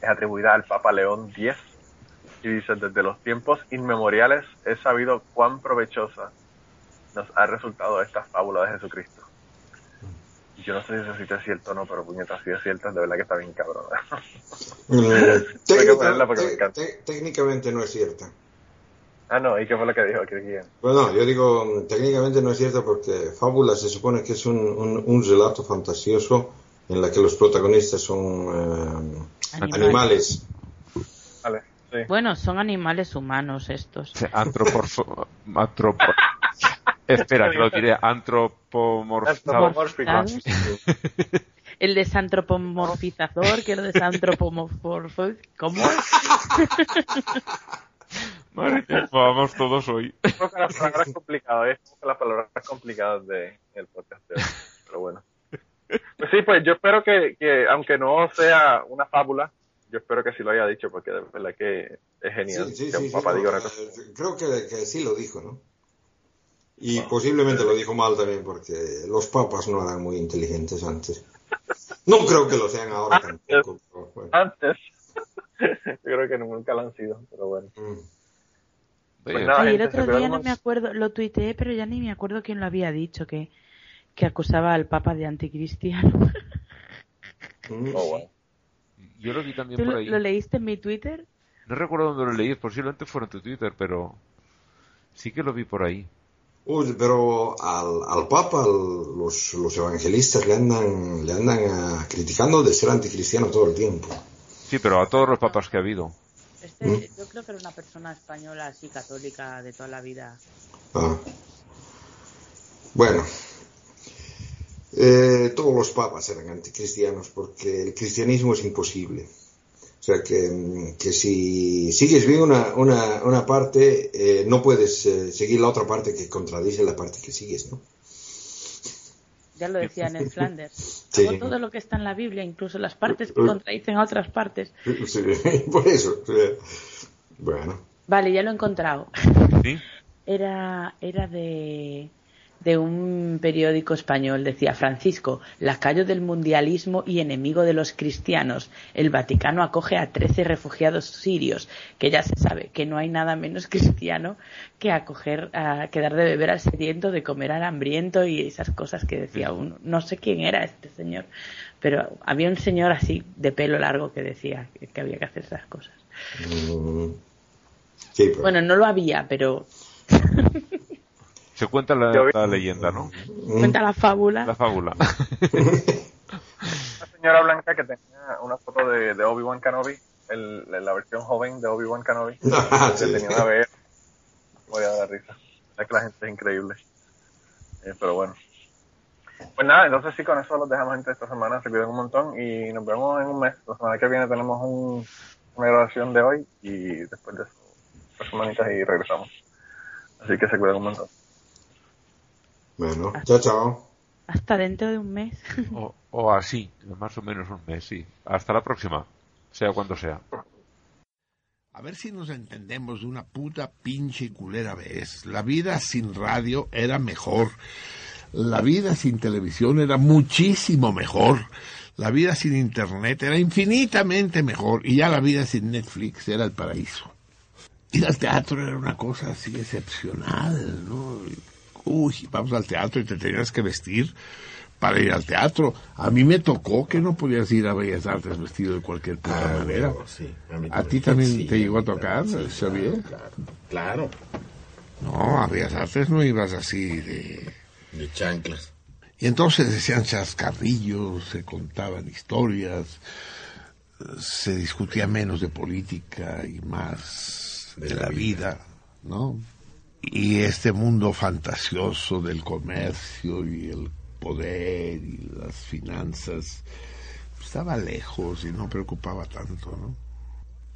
es atribuida al Papa León X y dice, desde los tiempos inmemoriales he sabido cuán provechosa nos ha resultado esta fábula de Jesucristo. Yo no sé si esa cita es cierta o no, pero puñeta, si es cierta, de verdad que está bien. Mm, <laughs> técnica- ponerla porque me técnicamente no es cierta. Ah, no, ¿y qué fue lo que dijo? ¿Qué quién? Bueno, yo digo, técnicamente no es cierto porque fábula se supone que es un, un, un relato fantasioso en la que los protagonistas son eh, Animales. animales. Vale, sí. Bueno, son animales humanos estos. Sí, <laughs> Antroporfo... antropo- Espera, que lo diré. Antropomorfizados. <laughs> El desantropomorfizador, que el desantropomorfo... ¿Cómo? <laughs> Madre mía, <laughs> vamos todos hoy. Un poco las palabras complicadas, es un poco las palabras complicadas de el podcast de hoy, pero bueno. Pues sí, pues yo espero que, que, aunque no sea una fábula, yo espero que sí lo haya dicho, porque de verdad que es genial Sí, sí, que sí, un sí, papá no, diga una eh, cosa. creo que, que sí lo dijo, ¿no? Y posiblemente lo dijo mal también porque los papas no eran muy inteligentes antes. No creo que lo sean ahora tampoco. pero bueno. Antes, <laughs> yo creo que nunca lo han sido, pero bueno. Mm. Pues nada, Ay, el otro día no me acuerdo, lo tuiteé, pero ya ni me acuerdo quién lo había dicho, que, que acusaba al Papa de anticristiano. <laughs> Oh, wow. Yo lo vi también ¿Tú por ahí. lo leíste en mi Twitter? No recuerdo dónde lo leí, posiblemente fuera en tu Twitter, pero sí que lo vi por ahí. Uy, pero al, al Papa al- los, los evangelistas le andan, le andan ah, criticando de ser anticristiano todo el tiempo. Sí, pero a todos los papas que ha habido. Este, ¿Mm? Yo creo que era una persona española así católica de toda la vida. Ah. Bueno, eh, todos los papas eran anticristianos porque el cristianismo es imposible. O sea que, mm, que si sigues bien una, una, una parte, eh, no puedes eh, seguir la otra parte que contradice la parte que sigues, ¿no? Ya lo decían en Flanders. Sí. Hago todo lo que está en la Biblia, incluso las partes que contradicen a otras partes. <laughs> Sí, por eso. bueno, Vale, ya lo he encontrado. ¿Sí? Era, era de, de un periódico español. Decía Francisco, lacayo del mundialismo y enemigo de los cristianos. El Vaticano acoge a 13 refugiados sirios, que ya se sabe que no hay nada menos cristiano que acoger, a, que dar de beber al sediento, de comer al hambriento y esas cosas que decía uno. No sé quién era este señor, pero había un señor así de pelo largo que decía que, había que hacer esas cosas. mm, sí, pero- Bueno, no lo había, pero <laughs> Se cuenta la, leyenda, ¿no? mm, cuenta la fábula. La fábula. <laughs> Una señora blanca que tenía una foto de, de Obi-Wan Kenobi, el, la versión joven de Obi-Wan Kenobi, <laughs> Ah, que sí. tenía una vez. Voy a dar risa. Es que la gente es increíble. Eh, pero bueno. Pues nada, entonces sí, con eso los dejamos gente esta semana. Se cuidan un montón y nos vemos en un mes. La semana que viene tenemos un- una grabación de hoy y después de eso, dos semanitas y regresamos. Así que se cuidan un montón. Bueno, chao, chao. Hasta dentro de un mes. O, o así, más o menos un mes, sí. Hasta la próxima, sea cuando sea. A ver si nos entendemos de una puta pinche y culera vez. La vida sin radio era mejor. La vida sin televisión era muchísimo mejor. La vida sin internet era infinitamente mejor. Y ya la vida sin Netflix era el paraíso. Ir al teatro era una cosa así excepcional, ¿no? Uy, vamos al teatro y te tenías que vestir para ir al teatro. A mí me tocó que no podías ir a Bellas Artes vestido de cualquier puta manera. Ah, sí, a mí ¿A ti también sí, te llegó a tocar, sí, Xavier? Claro, claro, No, a Bellas Artes no ibas así de... de chanclas. Y entonces decían chascarrillos, se contaban historias, se discutía menos de política y más de, la vida, ¿no? Y este mundo fantasioso del comercio y el poder y las finanzas estaba lejos y no preocupaba tanto, ¿no?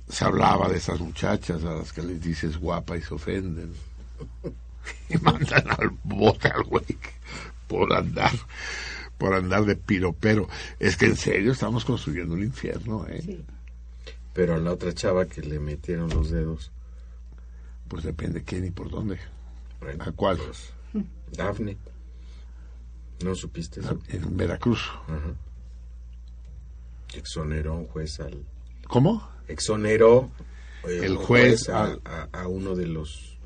Se hablaba de esas muchachas a las que les dices guapa y se ofenden. <laughs> Y mandan al bote al güey por andar, por andar de piropero. Es que en serio estamos construyendo un infierno, ¿eh? Pero a la otra chava que le metieron los dedos. Pues depende quién y por dónde. bueno, ¿A cuál? pues, Dafne. ¿No supiste eso? En Veracruz. Ajá. Exoneró un juez al... ¿Cómo? Exoneró eh, El juez a, al- a- a uno de los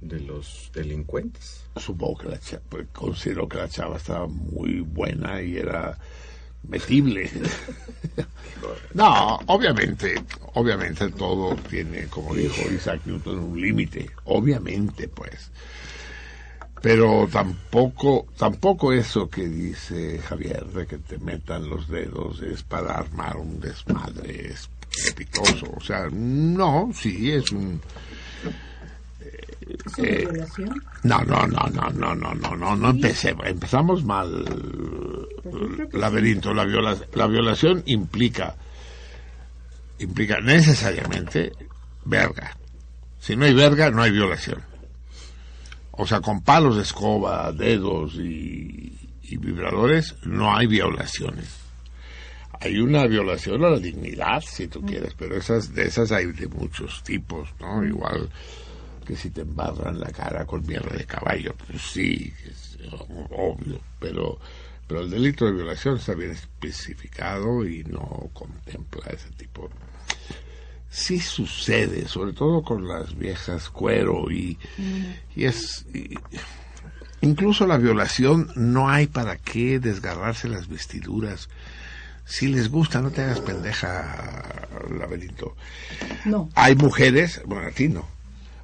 de los delincuentes. Supongo que la chava, pues, considero que la chava estaba muy buena y era metible. <laughs> no, obviamente, obviamente todo tiene, como dijo Isaac Newton, un límite. Obviamente, pues. Pero tampoco, tampoco eso que dice Javier de que te metan los dedos es para armar un desmadre estrepitoso. O sea, no, sí, es un... eh, no, no, no, no, no, no, no, no, no empecemos, empezamos mal. Laberinto, la, viola, la violación implica, implica necesariamente verga. Si no hay verga, no hay violación. O sea, con palos de escoba, dedos y, y vibradores, no hay violaciones. Hay una violación a la dignidad, si tú quieres, pero esas, de esas hay de muchos tipos, ¿no? Igual que si te embarran la cara con mierda de caballo, pues sí, es obvio, pero, pero el delito de violación está bien especificado y no contempla ese tipo. Sí sucede, sobre todo con las viejas cuero y, y es... y- incluso la violación no hay para qué desgarrarse las vestiduras. Si les gusta, no te hagas pendeja, laberinto. No. Hay mujeres, bueno, a ti no,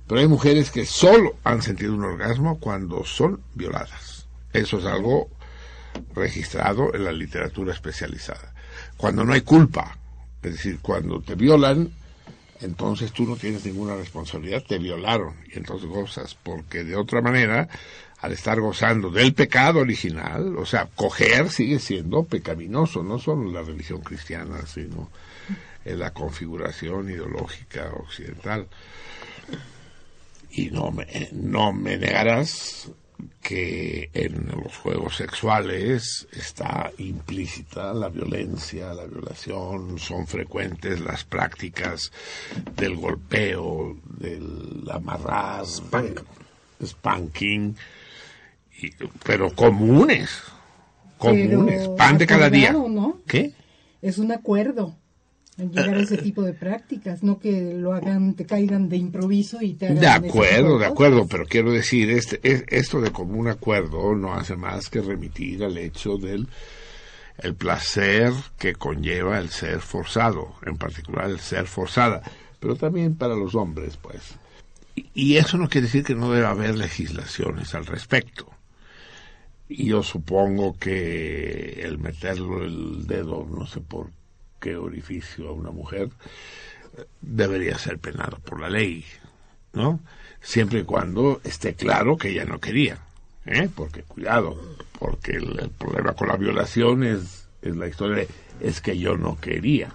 pero hay mujeres que solo han sentido un orgasmo cuando son violadas. Eso es algo registrado en la literatura especializada. Cuando no hay culpa, es decir, cuando te violan, entonces tú no tienes ninguna responsabilidad, te violaron y entonces gozas, porque de otra manera, al estar gozando del pecado original, o sea, coger sigue siendo pecaminoso, no solo la religión cristiana, sino en la configuración ideológica occidental. Y no me, no me negarás que en los juegos sexuales está implícita la violencia, la violación, son frecuentes las prácticas del golpeo, del amarrar, spanking, y- pero comunes, comunes, Pero pan de cada día. ¿Qué? Es un acuerdo llegar a ese tipo de prácticas, no que lo hagan, te caigan de improviso y te hagan De acuerdo, de acuerdo, pero quiero decir, este, es- esto de común acuerdo no hace más que remitir al hecho del el placer que conlleva el ser forzado, en particular el ser forzada, pero también para los hombres, pues. Y, y eso no quiere decir que no deba haber legislaciones al respecto. Y yo supongo que el meterlo el dedo, no sé por qué orificio a una mujer, debería ser penado por la ley, ¿no? Siempre y cuando esté claro que ella no quería, ¿eh? Porque cuidado, porque el, problema con la violación es, es la historia de es que yo no quería.